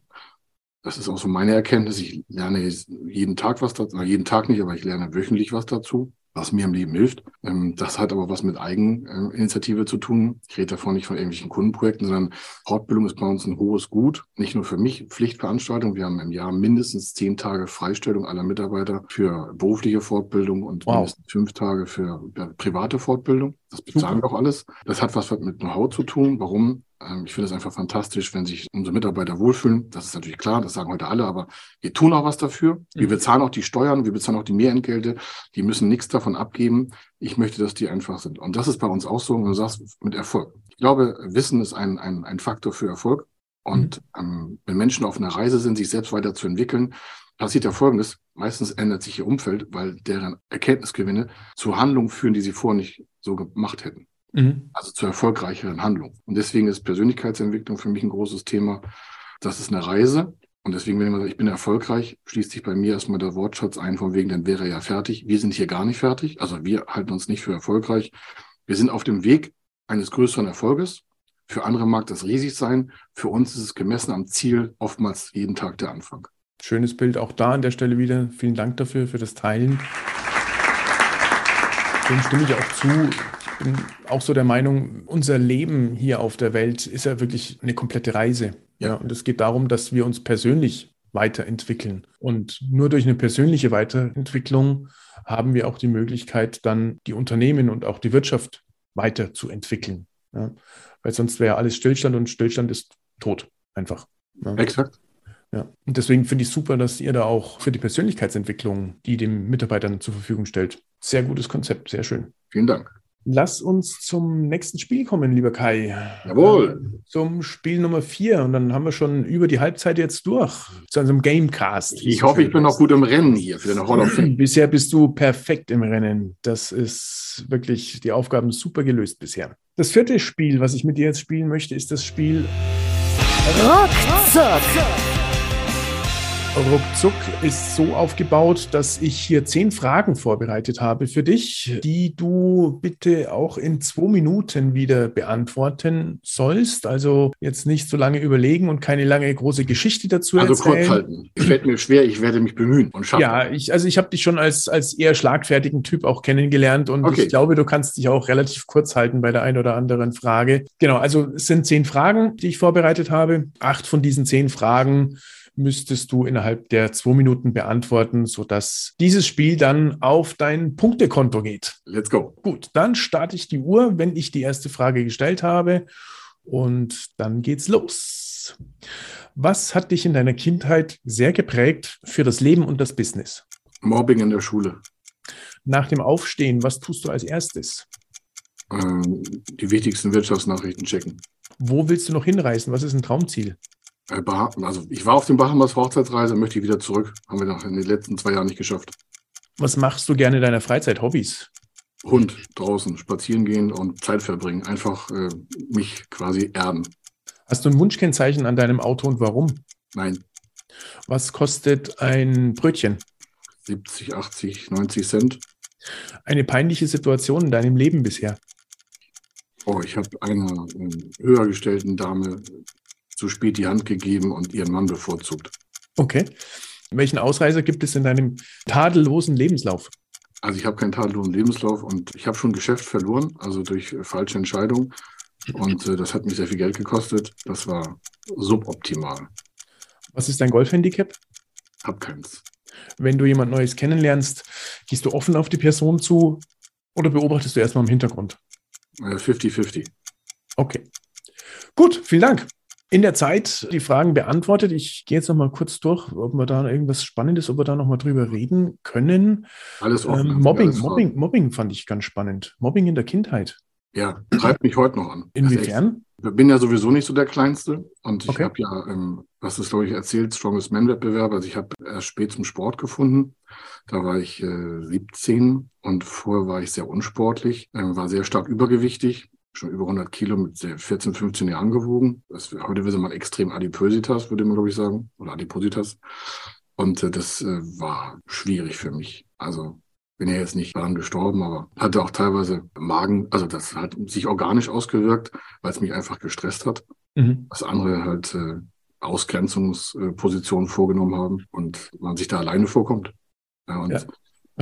Das ist auch so meine Erkenntnis. Ich lerne jeden Tag was dazu, jeden Tag nicht, aber ich lerne wöchentlich was dazu was mir im Leben hilft. Ähm, das hat aber was mit Eigeninitiative zu tun. Ich rede davon nicht von irgendwelchen Kundenprojekten, sondern Fortbildung ist bei uns ein hohes Gut. Nicht nur für mich Pflichtveranstaltung. Wir haben im Jahr mindestens zehn Tage Freistellung aller Mitarbeiter für berufliche Fortbildung und wow. mindestens fünf Tage für private Fortbildung. Das bezahlen wir auch alles. Das hat was mit Know-how zu tun. Warum? Ähm, ich finde es einfach fantastisch, wenn sich unsere Mitarbeiter wohlfühlen. Das ist natürlich klar, das sagen heute alle, aber wir tun auch was dafür. Wir mhm. bezahlen auch die Steuern, wir bezahlen auch die Mehrentgelte. Die müssen nichts davon abgeben. Ich möchte, dass die einfach sind. Und das ist bei uns auch so, und du sagst, mit Erfolg. Ich glaube, Wissen ist ein, ein, ein Faktor für Erfolg. Und mhm. ähm, wenn Menschen auf einer Reise sind, sich selbst weiterzuentwickeln, passiert ja Folgendes. Meistens ändert sich ihr Umfeld, weil deren Erkenntnisgewinne zu Handlungen führen, die sie vorher nicht so gemacht hätten. Mhm. Also zu erfolgreicheren Handlungen. Und deswegen ist Persönlichkeitsentwicklung für mich ein großes Thema. Das ist eine Reise. Und deswegen, wenn jemand sagt, ich bin erfolgreich, schließt sich bei mir erstmal der Wortschatz ein, von wegen, dann wäre er ja fertig. Wir sind hier gar nicht fertig. Also wir halten uns nicht für erfolgreich. Wir sind auf dem Weg eines größeren Erfolges. Für andere mag das riesig sein. Für uns ist es gemessen am Ziel oftmals jeden Tag der Anfang. Schönes Bild auch da an der Stelle wieder. Vielen Dank dafür, für das Teilen. Dem stimme ich auch zu bin auch so der Meinung, unser Leben hier auf der Welt ist ja wirklich eine komplette Reise. Ja, und es geht darum, dass wir uns persönlich weiterentwickeln. Und nur durch eine persönliche Weiterentwicklung haben wir auch die Möglichkeit, dann die Unternehmen und auch die Wirtschaft weiterzuentwickeln. Ja, weil sonst wäre alles Stillstand und Stillstand ist tot. Einfach. Ja. Exakt. Ja, und deswegen finde ich super, dass ihr da auch für die Persönlichkeitsentwicklung, die den Mitarbeitern zur Verfügung stellt. Sehr gutes Konzept, sehr schön. Vielen Dank. Lass uns zum nächsten Spiel kommen, lieber Kai. Jawohl. Äh, zum Spiel Nummer vier. Und dann haben wir schon über die Halbzeit jetzt durch. Zu unserem Gamecast. Ich hoffe, ich bin noch gut im Rennen hier für den Hall of Fame. (clears throat) Bisher bist du perfekt im Rennen. Das ist wirklich die Aufgaben super gelöst bisher. Das vierte Spiel, was ich mit dir jetzt spielen möchte, ist das Spiel Rockzuck. Ruckzuck ist so aufgebaut, dass ich hier zehn Fragen vorbereitet habe für dich, die du bitte auch in zwei Minuten wieder beantworten sollst. Also jetzt nicht so lange überlegen und keine lange große Geschichte dazu also erzählen. Also kurz halten. Fällt mir schwer, ich werde mich bemühen und schaffen. Ja, ich, also ich habe dich schon als, als eher schlagfertigen Typ auch kennengelernt und okay. ich glaube, du kannst dich auch relativ kurz halten bei der einen oder anderen Frage. Genau, also es sind zehn Fragen, die ich vorbereitet habe. Acht von diesen zehn Fragen müsstest du innerhalb der zwei Minuten beantworten, sodass dieses Spiel dann auf dein Punktekonto geht. Let's go. Gut, dann starte ich die Uhr, wenn ich die erste Frage gestellt habe. Und dann geht's los. Was hat dich in deiner Kindheit sehr geprägt für das Leben und das Business? Mobbing in der Schule. Nach dem Aufstehen, was tust du als erstes? Ähm, die wichtigsten Wirtschaftsnachrichten checken. Wo willst du noch hinreisen? Was ist ein Traumziel? Äh, Also ich war auf den Bahamas Hochzeitsreise, möchte ich wieder zurück. Haben wir nach in den letzten zwei Jahren nicht geschafft. Was machst du gerne in deiner Freizeit? Hobbys? Hund draußen spazieren gehen und Zeit verbringen. Einfach äh, mich quasi erden. Hast du ein Wunschkennzeichen an deinem Auto und warum? Nein, Was kostet ein Brötchen? 70, 80, 90 Cent. Eine peinliche Situation in deinem Leben bisher? Oh, ich habe einer ähm, höher gestellten Dame zu spät die Hand gegeben und ihren Mann bevorzugt. Okay. Welchen Ausreißer gibt es in deinem tadellosen Lebenslauf? Also ich habe keinen tadellosen Lebenslauf und ich habe schon Geschäft verloren, also durch äh, falsche Entscheidungen. Und äh, das hat mich sehr viel Geld gekostet. Das war suboptimal. Was ist dein Golfhandicap? Hab keins. Wenn du jemand Neues kennenlernst, gehst du offen auf die Person zu oder beobachtest du erstmal im Hintergrund? Äh, 50-50. Okay. Gut, vielen Dank. In der Zeit die Fragen beantwortet. Ich gehe jetzt noch mal kurz durch, ob wir da irgendwas Spannendes, ob wir da noch mal drüber reden können. Alles offen. Ähm, also Mobbing, alles. Mobbing, Mobbing fand ich ganz spannend. Mobbing in der Kindheit. Ja, treibt mich heute noch an. Also Inwiefern? ich bin ja sowieso nicht so der Kleinste und ich Okay. habe ja, ähm, was ist glaube ich erzählt, Strongest Man Wettbewerb. Also ich habe erst spät zum Sport gefunden. Da war ich äh, 17 und vorher war ich sehr unsportlich, ähm, war sehr stark übergewichtig, schon über 100 Kilo mit sehr 14, 15 Jahren gewogen. Das, heute würde man extrem Adipositas, würde man glaube ich sagen, oder Adipositas. Und äh, das äh, war schwierig für mich. Also bin ja jetzt nicht daran gestorben, aber hatte auch teilweise Magen, also das hat sich organisch ausgewirkt, weil es mich einfach gestresst hat, Mhm. was andere halt äh, Ausgrenzungspositionen vorgenommen haben und man sich da alleine vorkommt. Ja, und Ja,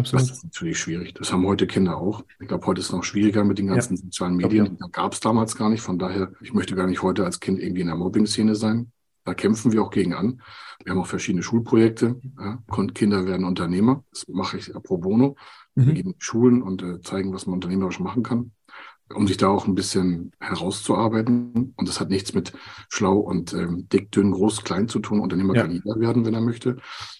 das Absolut. ist natürlich schwierig. Das haben heute Kinder auch. Ich glaube, heute ist es noch schwieriger mit den ganzen sozialen glaub, Medien. Da gab es damals gar nicht. Von daher, ich möchte gar nicht heute als Kind irgendwie in der Mobbing-Szene sein. Da kämpfen wir auch gegen an. Wir haben auch verschiedene Schulprojekte. Ja. Kinder werden Unternehmer. Das mache ich pro bono. Wir Mhm. gehen in Schulen und äh, zeigen, was man unternehmerisch machen kann, um sich da auch ein bisschen herauszuarbeiten. Und das hat nichts mit schlau und ähm, dick, dünn, groß, klein zu tun. Unternehmer Ja. kann jeder werden, wenn er möchte.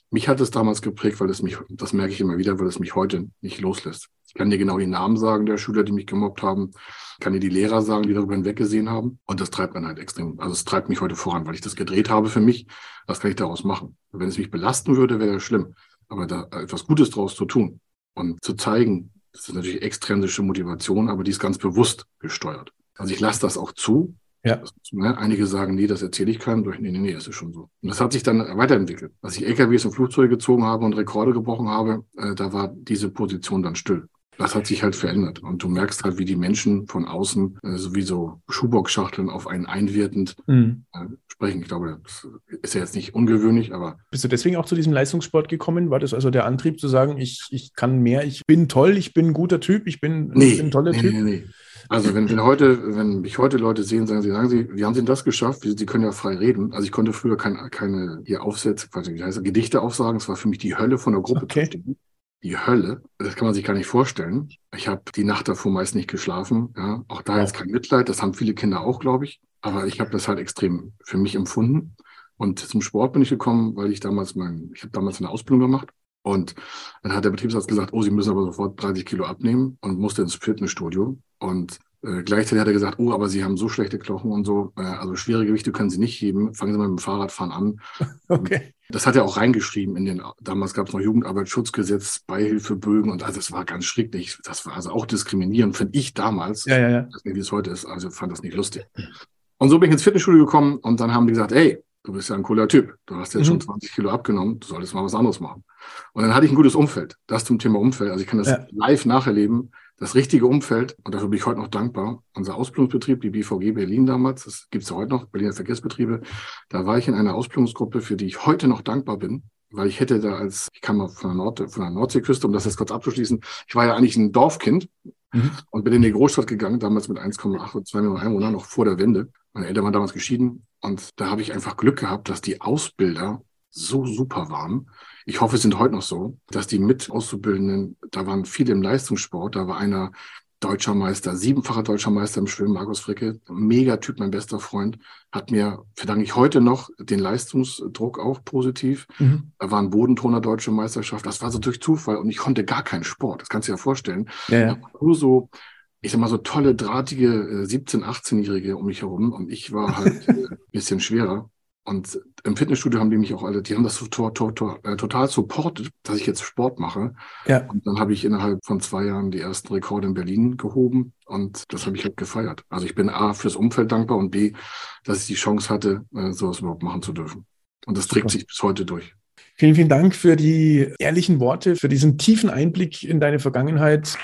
Mich hat es damals geprägt, weil es mich, das merke ich immer wieder, weil es mich heute nicht loslässt. Ich kann dir genau die Namen sagen der Schüler, die mich gemobbt haben. Ich kann dir die Lehrer sagen, die darüber hinweggesehen haben. Und das treibt man halt extrem. Also es treibt mich heute voran, weil ich das gedreht habe für mich. Was kann ich daraus machen? Wenn es mich belasten würde, wäre das schlimm. Aber da etwas Gutes draus zu tun und zu zeigen, das ist natürlich extrinsische Motivation, aber die ist ganz bewusst gesteuert. Also ich lasse das auch zu. Ja. Das, ne, einige sagen, nee, das erzähle ich keinem. Durch, nee, nee, nee, das ist schon so. Und das hat sich dann weiterentwickelt. Als ich LKWs und Flugzeuge gezogen habe und Rekorde gebrochen habe, äh, da war diese Position dann still. Das hat sich halt verändert. Und du merkst halt, wie die Menschen von außen äh, sowieso Schuhbockschachteln auf einen einwirtend Mhm. äh, sprechen. Ich glaube, das ist ja jetzt nicht ungewöhnlich, aber Bist du deswegen auch zu diesem Leistungssport gekommen? War das also der Antrieb zu sagen, ich, ich kann mehr, ich bin toll, ich bin ein guter Typ, ich bin, ich bin ein toller nee, Typ? nee, nee. Also wenn, wenn heute, wenn mich heute Leute sehen, sagen sie, sagen sie, wie haben sie denn das geschafft? Sie, sie können ja frei reden. Also ich konnte früher kein, keine hier Aufsätze, quasi, wie heißt das, Gedichte aufsagen. Es war für mich die Hölle von der Gruppe Okay. zu stehen. Die Hölle, das kann man sich gar nicht vorstellen. Ich habe die Nacht davor meist nicht geschlafen. Ja, auch da jetzt kein Mitleid. Das haben viele Kinder auch, glaube ich. Aber ich habe das halt extrem für mich empfunden. Und zum Sport bin ich gekommen, weil ich damals mein, ich habe damals eine Ausbildung gemacht. Und dann hat der Betriebsarzt gesagt, oh, Sie müssen aber sofort 30 Kilo abnehmen und musste ins Fitnessstudio. Und äh, gleichzeitig hat er gesagt, oh, aber Sie haben so schlechte Knochen und so, äh, also schwere Gewichte können Sie nicht heben. Fangen Sie mal mit dem Fahrradfahren an. (laughs) Okay. Das hat er auch reingeschrieben in den, damals gab es noch Jugendarbeitsschutzgesetz, Beihilfebögen und also das war ganz schrecklich. Das war also auch diskriminierend, finde ich damals. Ja, ja, ja. Ich weiß nicht, wie es heute ist, also fand das nicht lustig. Und so bin ich ins Fitnessstudio gekommen und dann haben die gesagt, ey, du bist ja ein cooler Typ. Du hast jetzt Mhm. schon 20 Kilo abgenommen, du solltest mal was anderes machen. Und dann hatte ich ein gutes Umfeld. Das zum Thema Umfeld. Also ich kann das Ja. live nacherleben. Das richtige Umfeld, und dafür bin ich heute noch dankbar. Unser Ausbildungsbetrieb, die BVG Berlin damals, das gibt es ja heute noch, Berliner Verkehrsbetriebe, da war ich in einer Ausbildungsgruppe, für die ich heute noch dankbar bin, weil ich hätte da als, ich kam mal von der, Nord von der Nordseeküste, um das jetzt kurz abzuschließen, ich war ja eigentlich ein Dorfkind Mhm. und bin in die Großstadt gegangen, damals mit 1,8 oder 2 Millionen Einwohnern, noch vor der Wende. Meine Eltern waren damals geschieden und da habe ich einfach Glück gehabt, dass die Ausbilder so super waren. Ich hoffe, es sind heute noch so, dass die mit Auszubildenden, da waren viele im Leistungssport, da war einer deutscher Meister, siebenfacher deutscher Meister im Schwimmen, Markus Fricke, Megatyp, mein bester Freund, hat mir, verdanke ich heute noch den Leistungsdruck auch positiv. Mhm. Da war ein Bodenturner deutsche Meisterschaft, das war so durch Zufall und ich konnte gar keinen Sport, das kannst du dir ja vorstellen. Ja, ja. Nur so, ich sag mal, so tolle, drahtige äh, 17-, 18-Jährige um mich herum und ich war halt (laughs) äh, ein bisschen schwerer. Und im Fitnessstudio haben die mich auch alle, die haben das to to to äh, total supportet, dass ich jetzt Sport mache. Ja. Und dann habe ich innerhalb von zwei Jahren die ersten Rekorde in Berlin gehoben und das habe ich halt gefeiert. Also ich bin A fürs Umfeld dankbar und B, dass ich die Chance hatte, äh, sowas überhaupt machen zu dürfen. Und das trägt Super. sich bis heute durch. Vielen, vielen Dank für die ehrlichen Worte, für diesen tiefen Einblick in deine Vergangenheit.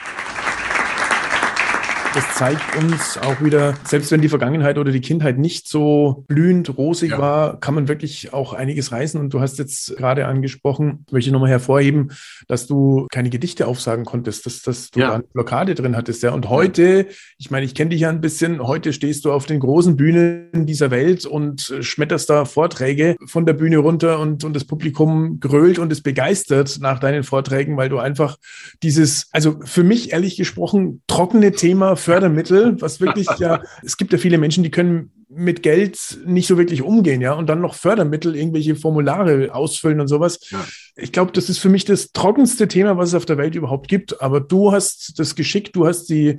Das zeigt uns auch wieder, selbst wenn die Vergangenheit oder die Kindheit nicht so blühend rosig Ja. war, kann man wirklich auch einiges reißen. Und du hast jetzt gerade angesprochen, möchte ich nochmal hervorheben, dass du keine Gedichte aufsagen konntest, dass, dass du Ja. da eine Blockade drin hattest. Ja. Und heute, ich meine, ich kenne dich ja ein bisschen, heute stehst du auf den großen Bühnen dieser Welt und äh, schmetterst da Vorträge von der Bühne runter und, und das Publikum grölt und ist begeistert nach deinen Vorträgen, weil du einfach dieses, also für mich ehrlich gesprochen, trockene Thema Fördermittel, was wirklich ja, es gibt ja viele Menschen, die können mit Geld nicht so wirklich umgehen, ja, und dann noch Fördermittel, irgendwelche Formulare ausfüllen und sowas. Ja. Ich glaube, das ist für mich das trockenste Thema, was es auf der Welt überhaupt gibt. Aber du hast das Geschick, du hast die,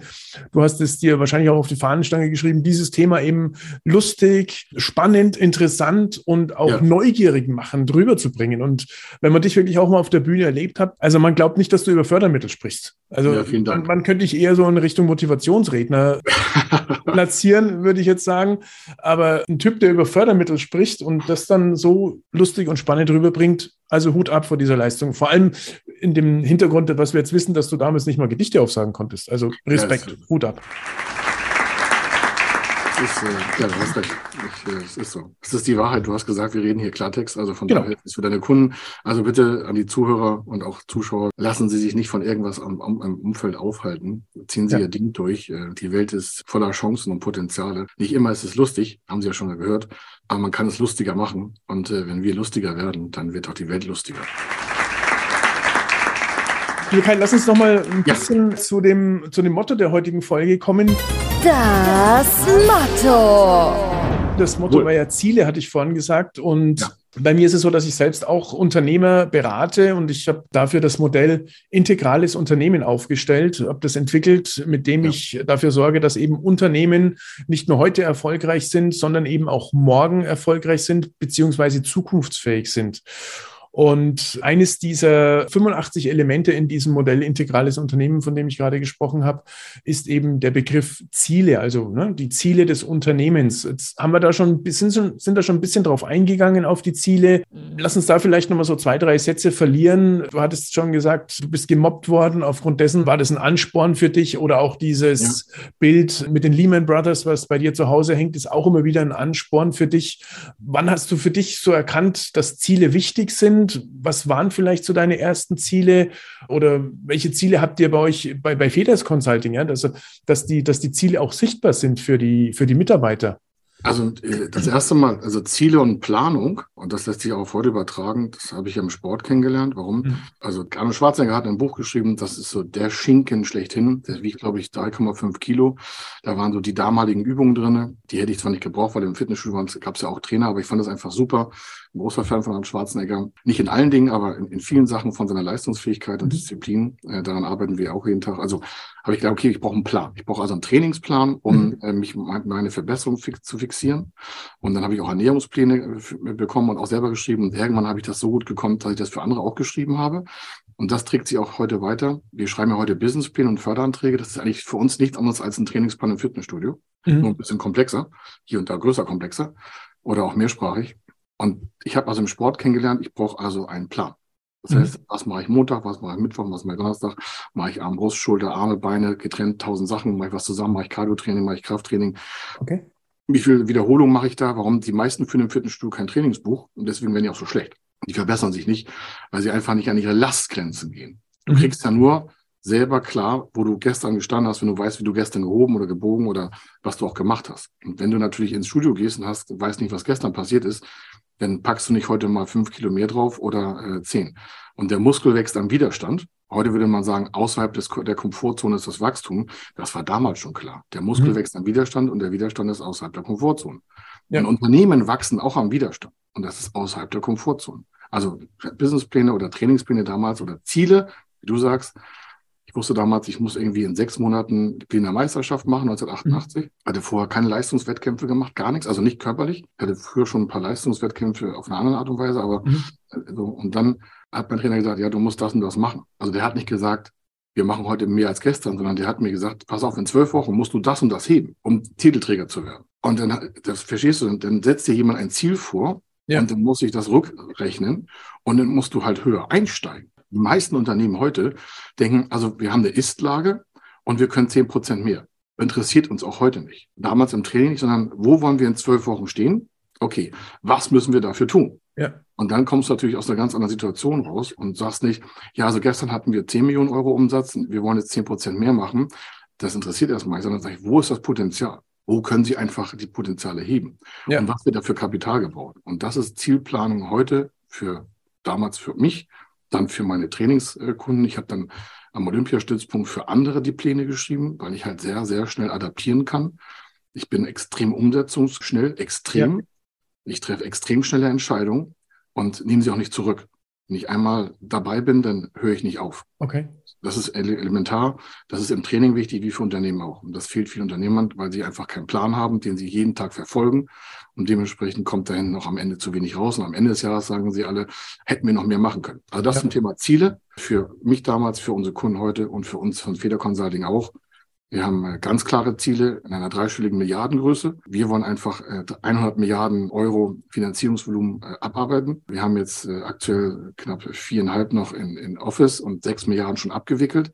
du hast es dir wahrscheinlich auch auf die Fahnenstange geschrieben, dieses Thema eben lustig, spannend, interessant und auch Ja. neugierig machen, drüber zu bringen. Und wenn man dich wirklich auch mal auf der Bühne erlebt hat, also man glaubt nicht, dass du über Fördermittel sprichst. Also Ja, vielen Dank. Man, man könnte dich eher so in Richtung Motivationsredner (laughs) platzieren, würde ich jetzt sagen. Aber ein Typ, der über Fördermittel spricht und das dann so lustig und spannend rüberbringt, also Hut ab vor dieser Leistung. Vor allem in dem Hintergrund, was wir jetzt wissen, dass du damals nicht mal Gedichte aufsagen konntest. Also Respekt, das- Hut ab. Das ist, äh, ja, du hast recht. Ich, äh, es ist so. Es ist die Wahrheit. Du hast gesagt, wir reden hier Klartext. Also von Genau. daher ist für deine Kunden. Also bitte an die Zuhörer und auch Zuschauer, lassen Sie sich nicht von irgendwas am, am, am Umfeld aufhalten. Ziehen Sie Ja. Ihr Ding durch. Äh, Die Welt ist voller Chancen und Potenziale. Nicht immer ist es lustig, haben Sie ja schon mal gehört, aber man kann es lustiger machen. Und äh, wenn wir lustiger werden, dann wird auch die Welt lustiger. Kai, lass uns noch mal ein Ja. bisschen zu, dem, zu dem Motto der heutigen Folge kommen. Das Motto. Das Motto Cool. war ja Ziele, hatte ich vorhin gesagt. Und Ja. bei mir ist es so, dass ich selbst auch Unternehmer berate und ich habe dafür das Modell integrales Unternehmen aufgestellt, habe das entwickelt, mit dem Ja. ich dafür sorge, dass eben Unternehmen nicht nur heute erfolgreich sind, sondern eben auch morgen erfolgreich sind, beziehungsweise zukunftsfähig sind. Und eines dieser 85 Elemente in diesem Modell integrales Unternehmen, von dem ich gerade gesprochen habe, ist eben der Begriff Ziele, also ne, die Ziele des Unternehmens. Jetzt haben wir da schon ein bisschen, sind da schon ein bisschen drauf eingegangen auf die Ziele. Lass uns da vielleicht nochmal so zwei, drei Sätze verlieren. Du hattest schon gesagt, du bist gemobbt worden. Aufgrund dessen war das ein Ansporn für dich oder auch dieses Bild mit den Lehman Brothers, was bei dir zu Hause hängt, ist auch immer wieder ein Ansporn für dich. Wann hast du für dich so erkannt, dass Ziele wichtig sind? Was waren vielleicht so deine ersten Ziele oder welche Ziele habt ihr bei euch bei, bei Feders Consulting, ja, dass, dass, die, dass die Ziele auch sichtbar sind für die, für die Mitarbeiter? Also äh, das erste Mal, also Ziele und Planung, und das lässt sich auch auf heute übertragen, das habe ich ja im Sport kennengelernt. Warum? Mhm. Also Arnold Schwarzenegger hat ein Buch geschrieben, das ist so der Schinken schlechthin. Der wiegt, glaube ich, 3,5 Kilo. Da waren so die damaligen Übungen drinne. Die hätte ich zwar nicht gebraucht, weil im Fitnessstudio gab es ja auch Trainer, aber ich fand das einfach super. Ein großer Fan von Arnold Schwarzenegger. Nicht in allen Dingen, aber in, in vielen Sachen von seiner Leistungsfähigkeit und Mhm. Disziplin. Äh, daran arbeiten wir auch jeden Tag. Also habe ich gedacht, okay, ich brauche einen Plan. Ich brauche also einen Trainingsplan, um Mhm. äh, mich meine Verbesserung fix, zu fixieren. Und dann habe ich auch Ernährungspläne äh, bekommen und auch selber geschrieben. Und irgendwann habe ich das so gut gekonnt, dass ich das für andere auch geschrieben habe. Und das trägt sich auch heute weiter. Wir schreiben ja heute Businesspläne und Förderanträge. Das ist eigentlich für uns nichts anderes als ein Trainingsplan im Fitnessstudio. Nur Mhm. ein bisschen komplexer, hier und da größer komplexer oder auch mehrsprachig. Und ich habe also im Sport kennengelernt, ich brauche also einen Plan. Das Mhm. heißt, was mache ich Montag, was mache ich Mittwoch, was mache ich Donnerstag, mache ich Arm, Brust, Schulter, Arme, Beine, getrennt, tausend Sachen, mache ich was zusammen, mache ich Cardio-Training, mache ich Krafttraining. Okay. Wie viel Wiederholung mache ich da? Warum? Die meisten führen im Fitnessstudio kein Trainingsbuch und deswegen werden die auch so schlecht. Die verbessern sich nicht, weil sie einfach nicht an ihre Lastgrenzen gehen. Du Mhm. kriegst ja nur selber klar, wo du gestern gestanden hast, wenn du weißt, wie du gestern gehoben oder gebogen oder was du auch gemacht hast. Und wenn du natürlich ins Studio gehst und hast, weißt nicht, was gestern passiert ist, dann packst du nicht heute mal fünf Kilo mehr drauf oder äh, zehn. Und der Muskel wächst am Widerstand. Heute würde man sagen, außerhalb des, der Komfortzone ist das Wachstum. Das war damals schon klar. Der Muskel Mhm. wächst am Widerstand und der Widerstand ist außerhalb der Komfortzone. Ja. Und Unternehmen wachsen auch am Widerstand. Und das ist außerhalb der Komfortzone. Also Businesspläne oder Trainingspläne damals oder Ziele, wie du sagst, Ich wusste damals, ich muss irgendwie in sechs Monaten die Berliner Meisterschaft machen, 1988. Mhm. Hatte vorher keine Leistungswettkämpfe gemacht, gar nichts, also nicht körperlich. Ich hatte früher schon ein paar Leistungswettkämpfe auf eine andere Art und Weise, aber mhm. so, und dann hat mein Trainer gesagt, ja, du musst das und das machen. Also der hat nicht gesagt, wir machen heute mehr als gestern, sondern der hat mir gesagt, pass auf, in zwölf Wochen musst du das und das heben, um Titelträger zu werden. Und dann, das verstehst du, dann setzt dir jemand ein Ziel vor ja. und dann muss ich das rückrechnen und dann musst du halt höher einsteigen. Die meisten Unternehmen heute denken, also wir haben eine Ist-Lage und wir können zehn Prozent mehr. Interessiert uns auch heute nicht. Damals im Training nicht, sondern wo wollen wir in zwölf Wochen stehen? Okay, was müssen wir dafür tun? Ja. Und dann kommst du natürlich aus einer ganz anderen Situation raus und sagst nicht, ja, also gestern hatten wir 10 Millionen Euro Umsatz, wir wollen jetzt 10 Prozent mehr machen. Das interessiert erstmal, sondern sag ich, wo ist das Potenzial? Wo können Sie einfach die Potenziale heben? Ja. Und was wird da für Kapital gebraucht? Und das ist Zielplanung heute für damals für mich, dann für meine Trainingskunden. Ich habe dann am Olympiastützpunkt für andere die Pläne geschrieben, weil ich halt sehr, sehr schnell adaptieren kann. Ich bin extrem umsetzungsschnell, extrem. Ja. Ich treffe extrem schnelle Entscheidungen und nehme sie auch nicht zurück. Wenn ich einmal dabei bin, dann höre ich nicht auf. Okay. Das ist elementar. Das ist im Training wichtig, wie für Unternehmen auch. Und das fehlt vielen Unternehmern, weil sie einfach keinen Plan haben, den sie jeden Tag verfolgen. Und dementsprechend kommt dahin noch am Ende zu wenig raus. Und am Ende des Jahres sagen sie alle, hätten wir noch mehr machen können. Also das ja. zum Thema Ziele. Für mich damals, für unsere Kunden heute und für uns von Feder Consulting auch. Wir haben äh, ganz klare Ziele in einer dreistelligen Milliardengröße. Wir wollen einfach 100 äh, Milliarden Euro Finanzierungsvolumen äh, abarbeiten. Wir haben jetzt aktuell knapp viereinhalb noch in, in Office und sechs Milliarden schon abgewickelt.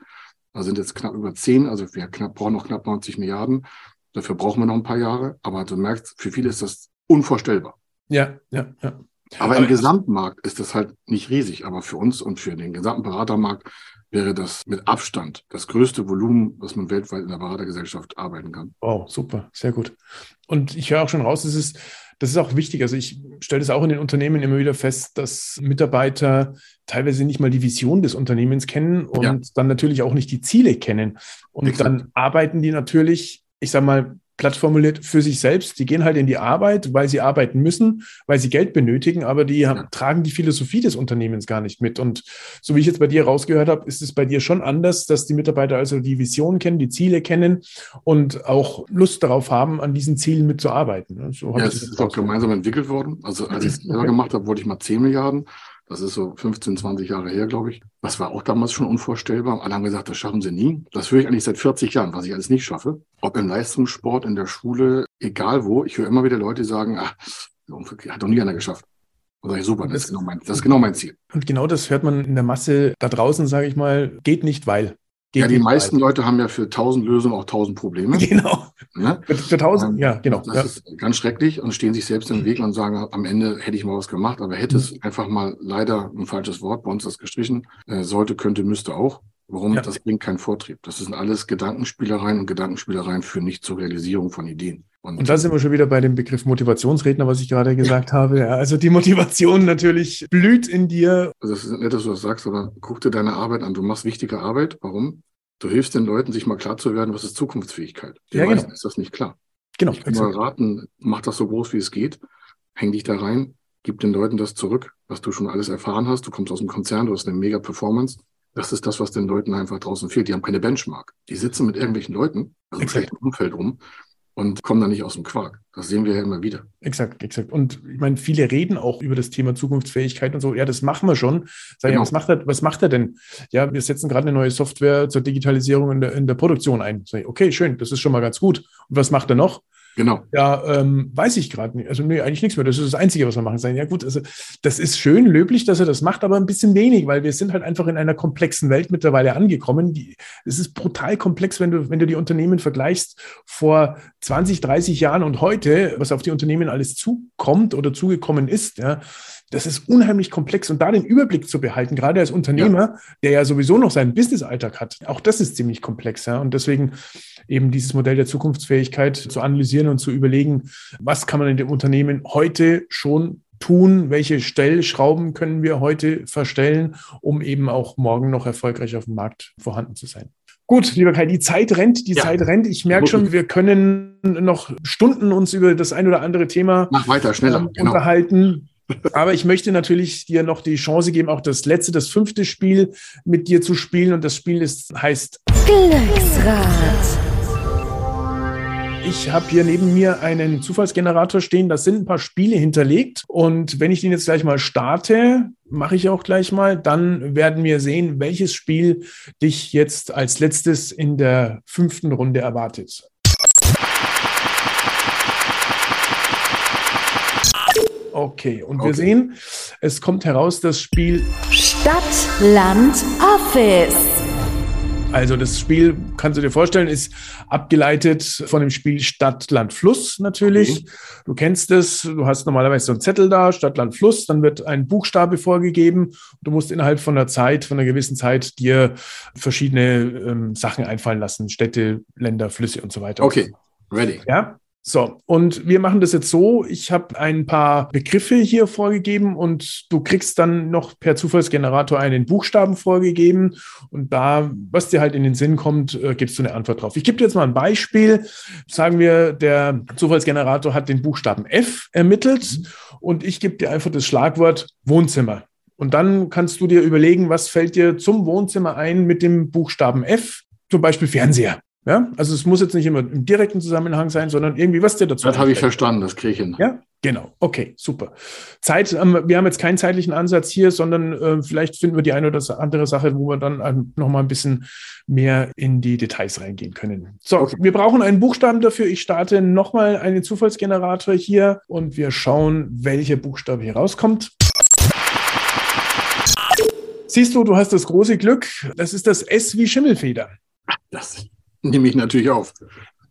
Da sind jetzt knapp über zehn, also wir knapp, brauchen noch knapp 90 Milliarden. Dafür brauchen wir noch ein paar Jahre. Aber du merkst, für viele ist das unvorstellbar. Ja, ja, ja. Aber, aber im Gesamtmarkt ist das halt nicht riesig. Aber für uns und für den gesamten Beratermarkt wäre das mit Abstand das größte Volumen, was man weltweit in der Beratergesellschaft arbeiten kann. Oh, super, sehr gut. Und ich höre auch schon raus, das ist, das ist auch wichtig. Also ich stelle das auch in den Unternehmen immer wieder fest, dass Mitarbeiter teilweise nicht mal die Vision des Unternehmens kennen und ja. dann natürlich auch nicht die Ziele kennen. Und Exakt. dann arbeiten die natürlich, ich sage mal, platt formuliert für sich selbst. Die gehen halt in die Arbeit, weil sie arbeiten müssen, weil sie Geld benötigen, aber die ja. tragen die Philosophie des Unternehmens gar nicht mit. Und so wie ich jetzt bei dir rausgehört habe, ist es bei dir schon anders, dass die Mitarbeiter also die Vision kennen, die Ziele kennen und auch Lust darauf haben, an diesen Zielen mitzuarbeiten. So ja, es ist auch gemeinsam entwickelt worden. Also als ich es selber gemacht habe, wollte ich mal 10 Milliarden. Das ist so 15, 20 Jahre her, glaube ich. Das war auch damals schon unvorstellbar. Alle haben gesagt, das schaffen sie nie. Das höre ich eigentlich seit 40 Jahren, was ich alles nicht schaffe. Ob im Leistungssport, in der Schule, egal wo. Ich höre immer wieder Leute sagen, ach, hat doch nie einer geschafft. Und sage ich, super, das ist, genau mein, das ist genau mein Ziel. Und genau das hört man in der Masse da draußen, sage ich mal, geht nicht, weil. Ja, die meisten weit. Leute haben ja für tausend Lösungen auch tausend Probleme. (laughs) Genau. Ne? Für, für tausend, ja, genau. Das ja. ist ganz schrecklich und stehen sich selbst im Weg und sagen, am Ende hätte ich mal was gemacht, aber hätte mhm. es einfach mal leider ein falsches Wort, bei uns das gestrichen, äh, sollte, könnte, müsste auch. Warum? Ja. Das bringt keinen Vortrieb. Das sind alles Gedankenspielereien und Gedankenspielereien führen nicht zur Realisierung von Ideen. Und, und da sind wir schon wieder bei dem Begriff Motivationsredner, was ich gerade gesagt (laughs) habe. Ja, also die Motivation natürlich blüht in dir. Also das ist nett, dass du das sagst, aber guck dir deine Arbeit an. Du machst wichtige Arbeit. Warum? Du hilfst den Leuten, sich mal klar zu werden, was ist Zukunftsfähigkeit. Die ja, genau. ist das nicht klar. Genau. Ich kann mal raten, mach das so groß, wie es geht. Häng dich da rein. Gib den Leuten das zurück, was du schon alles erfahren hast. Du kommst aus dem Konzern, du hast eine mega Performance. Das ist das, was den Leuten einfach draußen fehlt. Die haben keine Benchmark. Die sitzen mit irgendwelchen Leuten, also im schlechten Umfeld rum und kommen da nicht aus dem Quark. Das sehen wir ja immer wieder. Exakt, exakt. Und ich meine, viele reden auch über das Thema Zukunftsfähigkeit und so. Ja, das machen wir schon. Sagen, genau. ja, was macht er, was macht er denn? Ja, wir setzen gerade eine neue Software zur Digitalisierung in der, in der Produktion ein. Sag okay, schön, das ist schon mal ganz gut. Und was macht er noch? Genau. Ja, ähm, weiß ich gerade nicht. Also, nee, eigentlich nichts mehr. Das ist das Einzige, was wir machen. Sagen, ja, gut, also, das ist schön, löblich, dass er das macht, aber ein bisschen wenig, weil wir sind halt einfach in einer komplexen Welt mittlerweile angekommen. Die, es ist brutal komplex, wenn du, wenn du die Unternehmen vergleichst vor 20, 30 Jahren und heute, was auf die Unternehmen alles zukommt oder zugekommen ist. Ja das ist unheimlich komplex und da den Überblick zu behalten, gerade als Unternehmer, ja. der ja sowieso noch seinen Business-Alltag hat, auch das ist ziemlich komplex. Ja? Und deswegen eben dieses Modell der Zukunftsfähigkeit zu analysieren und zu überlegen, was kann man in dem Unternehmen heute schon tun, welche Stellschrauben können wir heute verstellen, um eben auch morgen noch erfolgreich auf dem Markt vorhanden zu sein. Gut, lieber Kai, die Zeit rennt, die ja. Zeit rennt. Ich merke schon, wir können noch Stunden uns über das ein oder andere Thema Mach weiter, schneller. Ähm, unterhalten. Aber ich möchte natürlich dir noch die Chance geben, auch das letzte, das fünfte Spiel mit dir zu spielen. Und das Spiel ist, heißt Glücksrad. Ich habe hier neben mir einen Zufallsgenerator stehen. Da sind ein paar Spiele hinterlegt. Und wenn ich den jetzt gleich mal starte, mache ich auch gleich mal, dann werden wir sehen, welches Spiel dich jetzt als letztes in der fünften Runde erwartet. Okay, und wir Okay. sehen, es kommt heraus das Spiel Stadt, Land, Office. Also das Spiel, kannst du dir vorstellen, ist abgeleitet von dem Spiel Stadt, Land, Fluss natürlich. Du kennst es, du hast normalerweise so einen Zettel da, Stadt, Land, Fluss, dann wird ein Buchstabe vorgegeben. Du musst innerhalb von einer Zeit, von einer gewissen Zeit dir verschiedene ähm, Sachen einfallen lassen, Städte, Länder, Flüsse und so weiter. Okay, ready. Ja, so. Und wir machen das jetzt so. Ich habe ein paar Begriffe hier vorgegeben und du kriegst dann noch per Zufallsgenerator einen Buchstaben vorgegeben. Und da, was dir halt in den Sinn kommt, äh, gibst du eine Antwort drauf. Ich gebe dir jetzt mal ein Beispiel. Sagen wir, der Zufallsgenerator hat den Buchstaben F ermittelt und ich gebe dir einfach das Schlagwort Wohnzimmer. Und dann kannst du dir überlegen, was fällt dir zum Wohnzimmer ein mit dem Buchstaben F, zum Beispiel Fernseher. Ja, also es muss jetzt nicht immer im direkten Zusammenhang sein, sondern irgendwie, was dir dazu Das habe ich verstanden, das kriege ich hin. Ja, genau. Okay, super. Zeit, ähm, wir haben jetzt keinen zeitlichen Ansatz hier, sondern äh, vielleicht finden wir die eine oder andere Sache, wo wir dann ähm, noch mal ein bisschen mehr in die Details reingehen können. So, Okay. wir brauchen einen Buchstaben dafür. Ich starte nochmal einen Zufallsgenerator hier und wir schauen, welcher Buchstabe hier rauskommt. Siehst du, du hast das große Glück. Das ist das S wie Schimmelfeder. Das (laughs) nehme ich natürlich auf.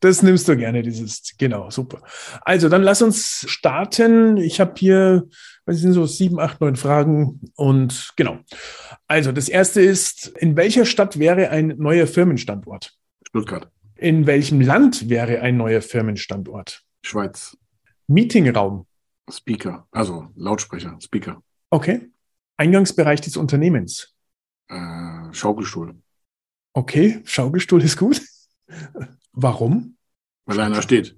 Das nimmst du gerne, dieses, genau, super. Also, dann lass uns starten. Ich habe hier, was sind so sieben, acht, neun Fragen und genau. Also, das erste ist, in welcher Stadt wäre ein neuer Firmenstandort? Stuttgart, In welchem Land wäre ein neuer Firmenstandort? Schweiz, Meetingraum. Speaker, also Lautsprecher, Speaker, Okay. Eingangsbereich des Unternehmens. äh, Schaukelstuhl, Okay. Schaukelstuhl ist gut. Warum? weil einer steht.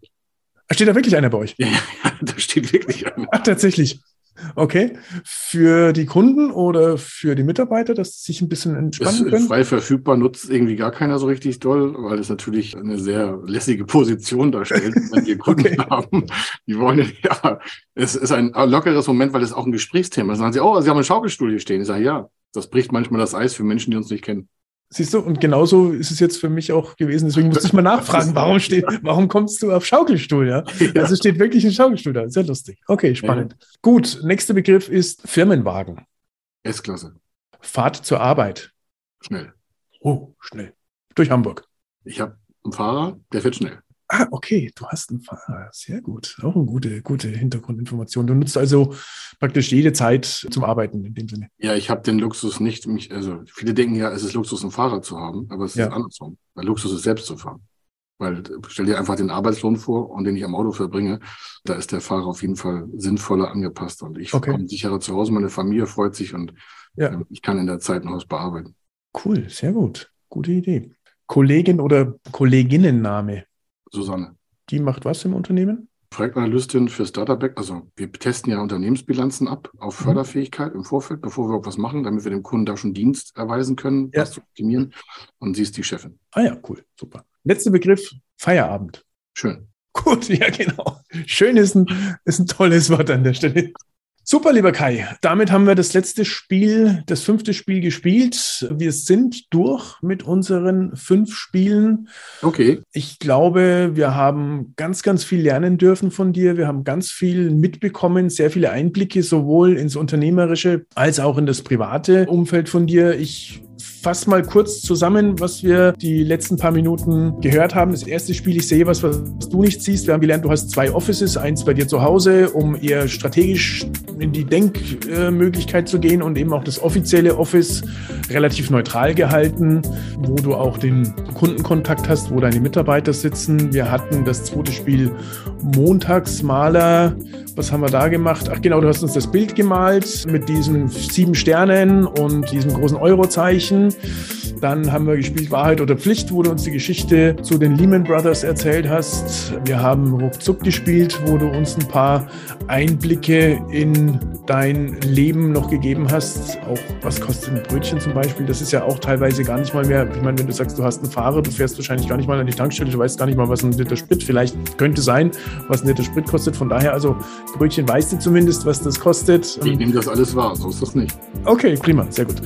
Steht da wirklich einer bei euch? Ja, ja, (laughs) da steht wirklich einer. Ach, tatsächlich. Okay. Für die Kunden oder für die Mitarbeiter, dass sie sich ein bisschen entspannen können? frei verfügbar, nutzt irgendwie gar keiner so richtig doll, weil es natürlich eine sehr lässige Position darstellt, wenn wir (laughs) Kunden Okay. haben. Die wollen ja, es ist ein lockeres Moment, weil es auch ein Gesprächsthema ist. Dann sagen sie, oh, Sie haben einen Schaukelstuhl hier stehen. Ich sage, ja, das bricht manchmal das Eis für Menschen, die uns nicht kennen. Siehst du, und genauso ist es jetzt für mich auch gewesen. Deswegen musste ich mal nachfragen, warum steht, warum kommst du auf Schaukelstuhl? Ja? Ja. Also steht wirklich ein Schaukelstuhl da. Sehr lustig. Okay, spannend. Gut, nächster Begriff ist Firmenwagen. S-Klasse, Fahrt zur Arbeit. schnell. Oh, schnell. Durch Hamburg. Ich habe einen Fahrer, der fährt schnell. Ah, okay, du hast einen Fahrer. Sehr gut. Auch eine gute, gute Hintergrundinformation. Du nutzt also praktisch jede Zeit zum Arbeiten in dem Sinne. Ja, ich habe den Luxus nicht, mich, also viele denken ja, es ist Luxus, einen Fahrer zu haben, aber es Ja. ist andersrum. Weil Luxus ist selbst zu fahren. Weil stell dir einfach den Arbeitslohn vor und den ich am Auto verbringe, da ist der Fahrer auf jeden Fall sinnvoller angepasst und ich Okay. komme sicherer zu Hause, meine Familie freut sich und Ja. äh, ich kann in der Zeit ein Haus bearbeiten. Cool, sehr gut. Gute Idee. Kollegin oder Kolleginnenname, Susanne. die macht was im Unternehmen? Projektanalystin für Startup, also wir testen ja Unternehmensbilanzen ab auf Mhm. Förderfähigkeit im Vorfeld, bevor wir was machen, damit wir dem Kunden da schon Dienst erweisen können, Ja. was zu optimieren. Und sie ist die Chefin. Ah ja, cool, super. Letzter Begriff, Feierabend. Schön. Gut, (laughs) ja, genau. Schön ist ein, ist ein tolles Wort an der Stelle. Super, lieber Kai. Damit haben wir das letzte Spiel, das fünfte Spiel gespielt. Wir sind durch mit unseren fünf Spielen. Okay, Ich glaube, wir haben ganz, ganz viel lernen dürfen von dir. Wir haben ganz viel mitbekommen, sehr viele Einblicke sowohl ins unternehmerische als auch in das private Umfeld von dir. Ich fasse mal kurz zusammen, was wir die letzten paar Minuten gehört haben. Das erste Spiel, ich sehe was, was du nicht siehst. Wir haben gelernt, du hast zwei Offices, eins bei dir zu Hause, um eher strategisch in die Denkmöglichkeit zu gehen und eben auch das offizielle Office relativ neutral gehalten, wo du auch den Kundenkontakt hast, wo deine Mitarbeiter sitzen. Wir hatten das zweite Spiel Montagsmaler. Was haben wir da gemacht? Ach genau, du hast uns das Bild gemalt mit diesen sieben Sternen und diesem großen Eurozeichen. Dann haben wir gespielt Wahrheit oder Pflicht, wo du uns die Geschichte zu den Lehman Brothers erzählt hast. Wir haben Ruckzuck gespielt, wo du uns ein paar Einblicke in dein Leben noch gegeben hast. Auch was kostet ein Brötchen zum Beispiel? Das ist ja auch teilweise gar nicht mal mehr. Ich meine, wenn du sagst, du hast einen Fahrer, du fährst wahrscheinlich gar nicht mal an die Tankstelle, du weißt gar nicht mal, was ein Liter Sprit vielleicht könnte sein, was ein Liter Sprit kostet. Von daher, also Brötchen weißt du zumindest, was das kostet. Ich nehme das alles wahr, so ist das nicht. Okay, prima, sehr gut.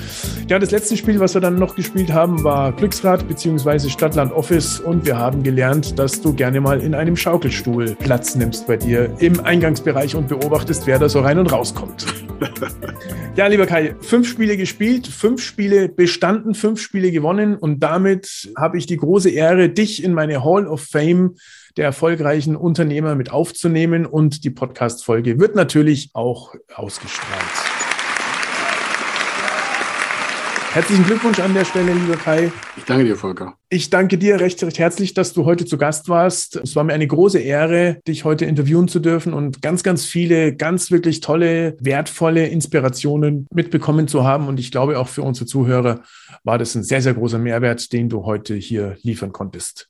Ja, das letzte Spiel, was wir dann noch gespielt haben, war Glücksrad bzw. Stadtland Office und wir haben gelernt, dass du gerne mal in einem Schaukelstuhl Platz nimmst bei dir im Eingangsbereich und beobachtest, wer da so rein und rauskommt. (laughs) ja, lieber Kai, fünf Spiele gespielt, fünf Spiele bestanden, fünf Spiele gewonnen und damit habe ich die große Ehre, dich in meine Hall of Fame der erfolgreichen Unternehmer mit aufzunehmen und die Podcast-Folge wird natürlich auch ausgestrahlt. Herzlichen Glückwunsch an der Stelle, lieber Kai. Ich danke dir, Volker. Ich danke dir recht, recht herzlich, dass du heute zu Gast warst. Es war mir eine große Ehre, dich heute interviewen zu dürfen und ganz, ganz viele, ganz wirklich tolle, wertvolle Inspirationen mitbekommen zu haben. Und ich glaube, auch für unsere Zuhörer war das ein sehr, sehr großer Mehrwert, den du heute hier liefern konntest.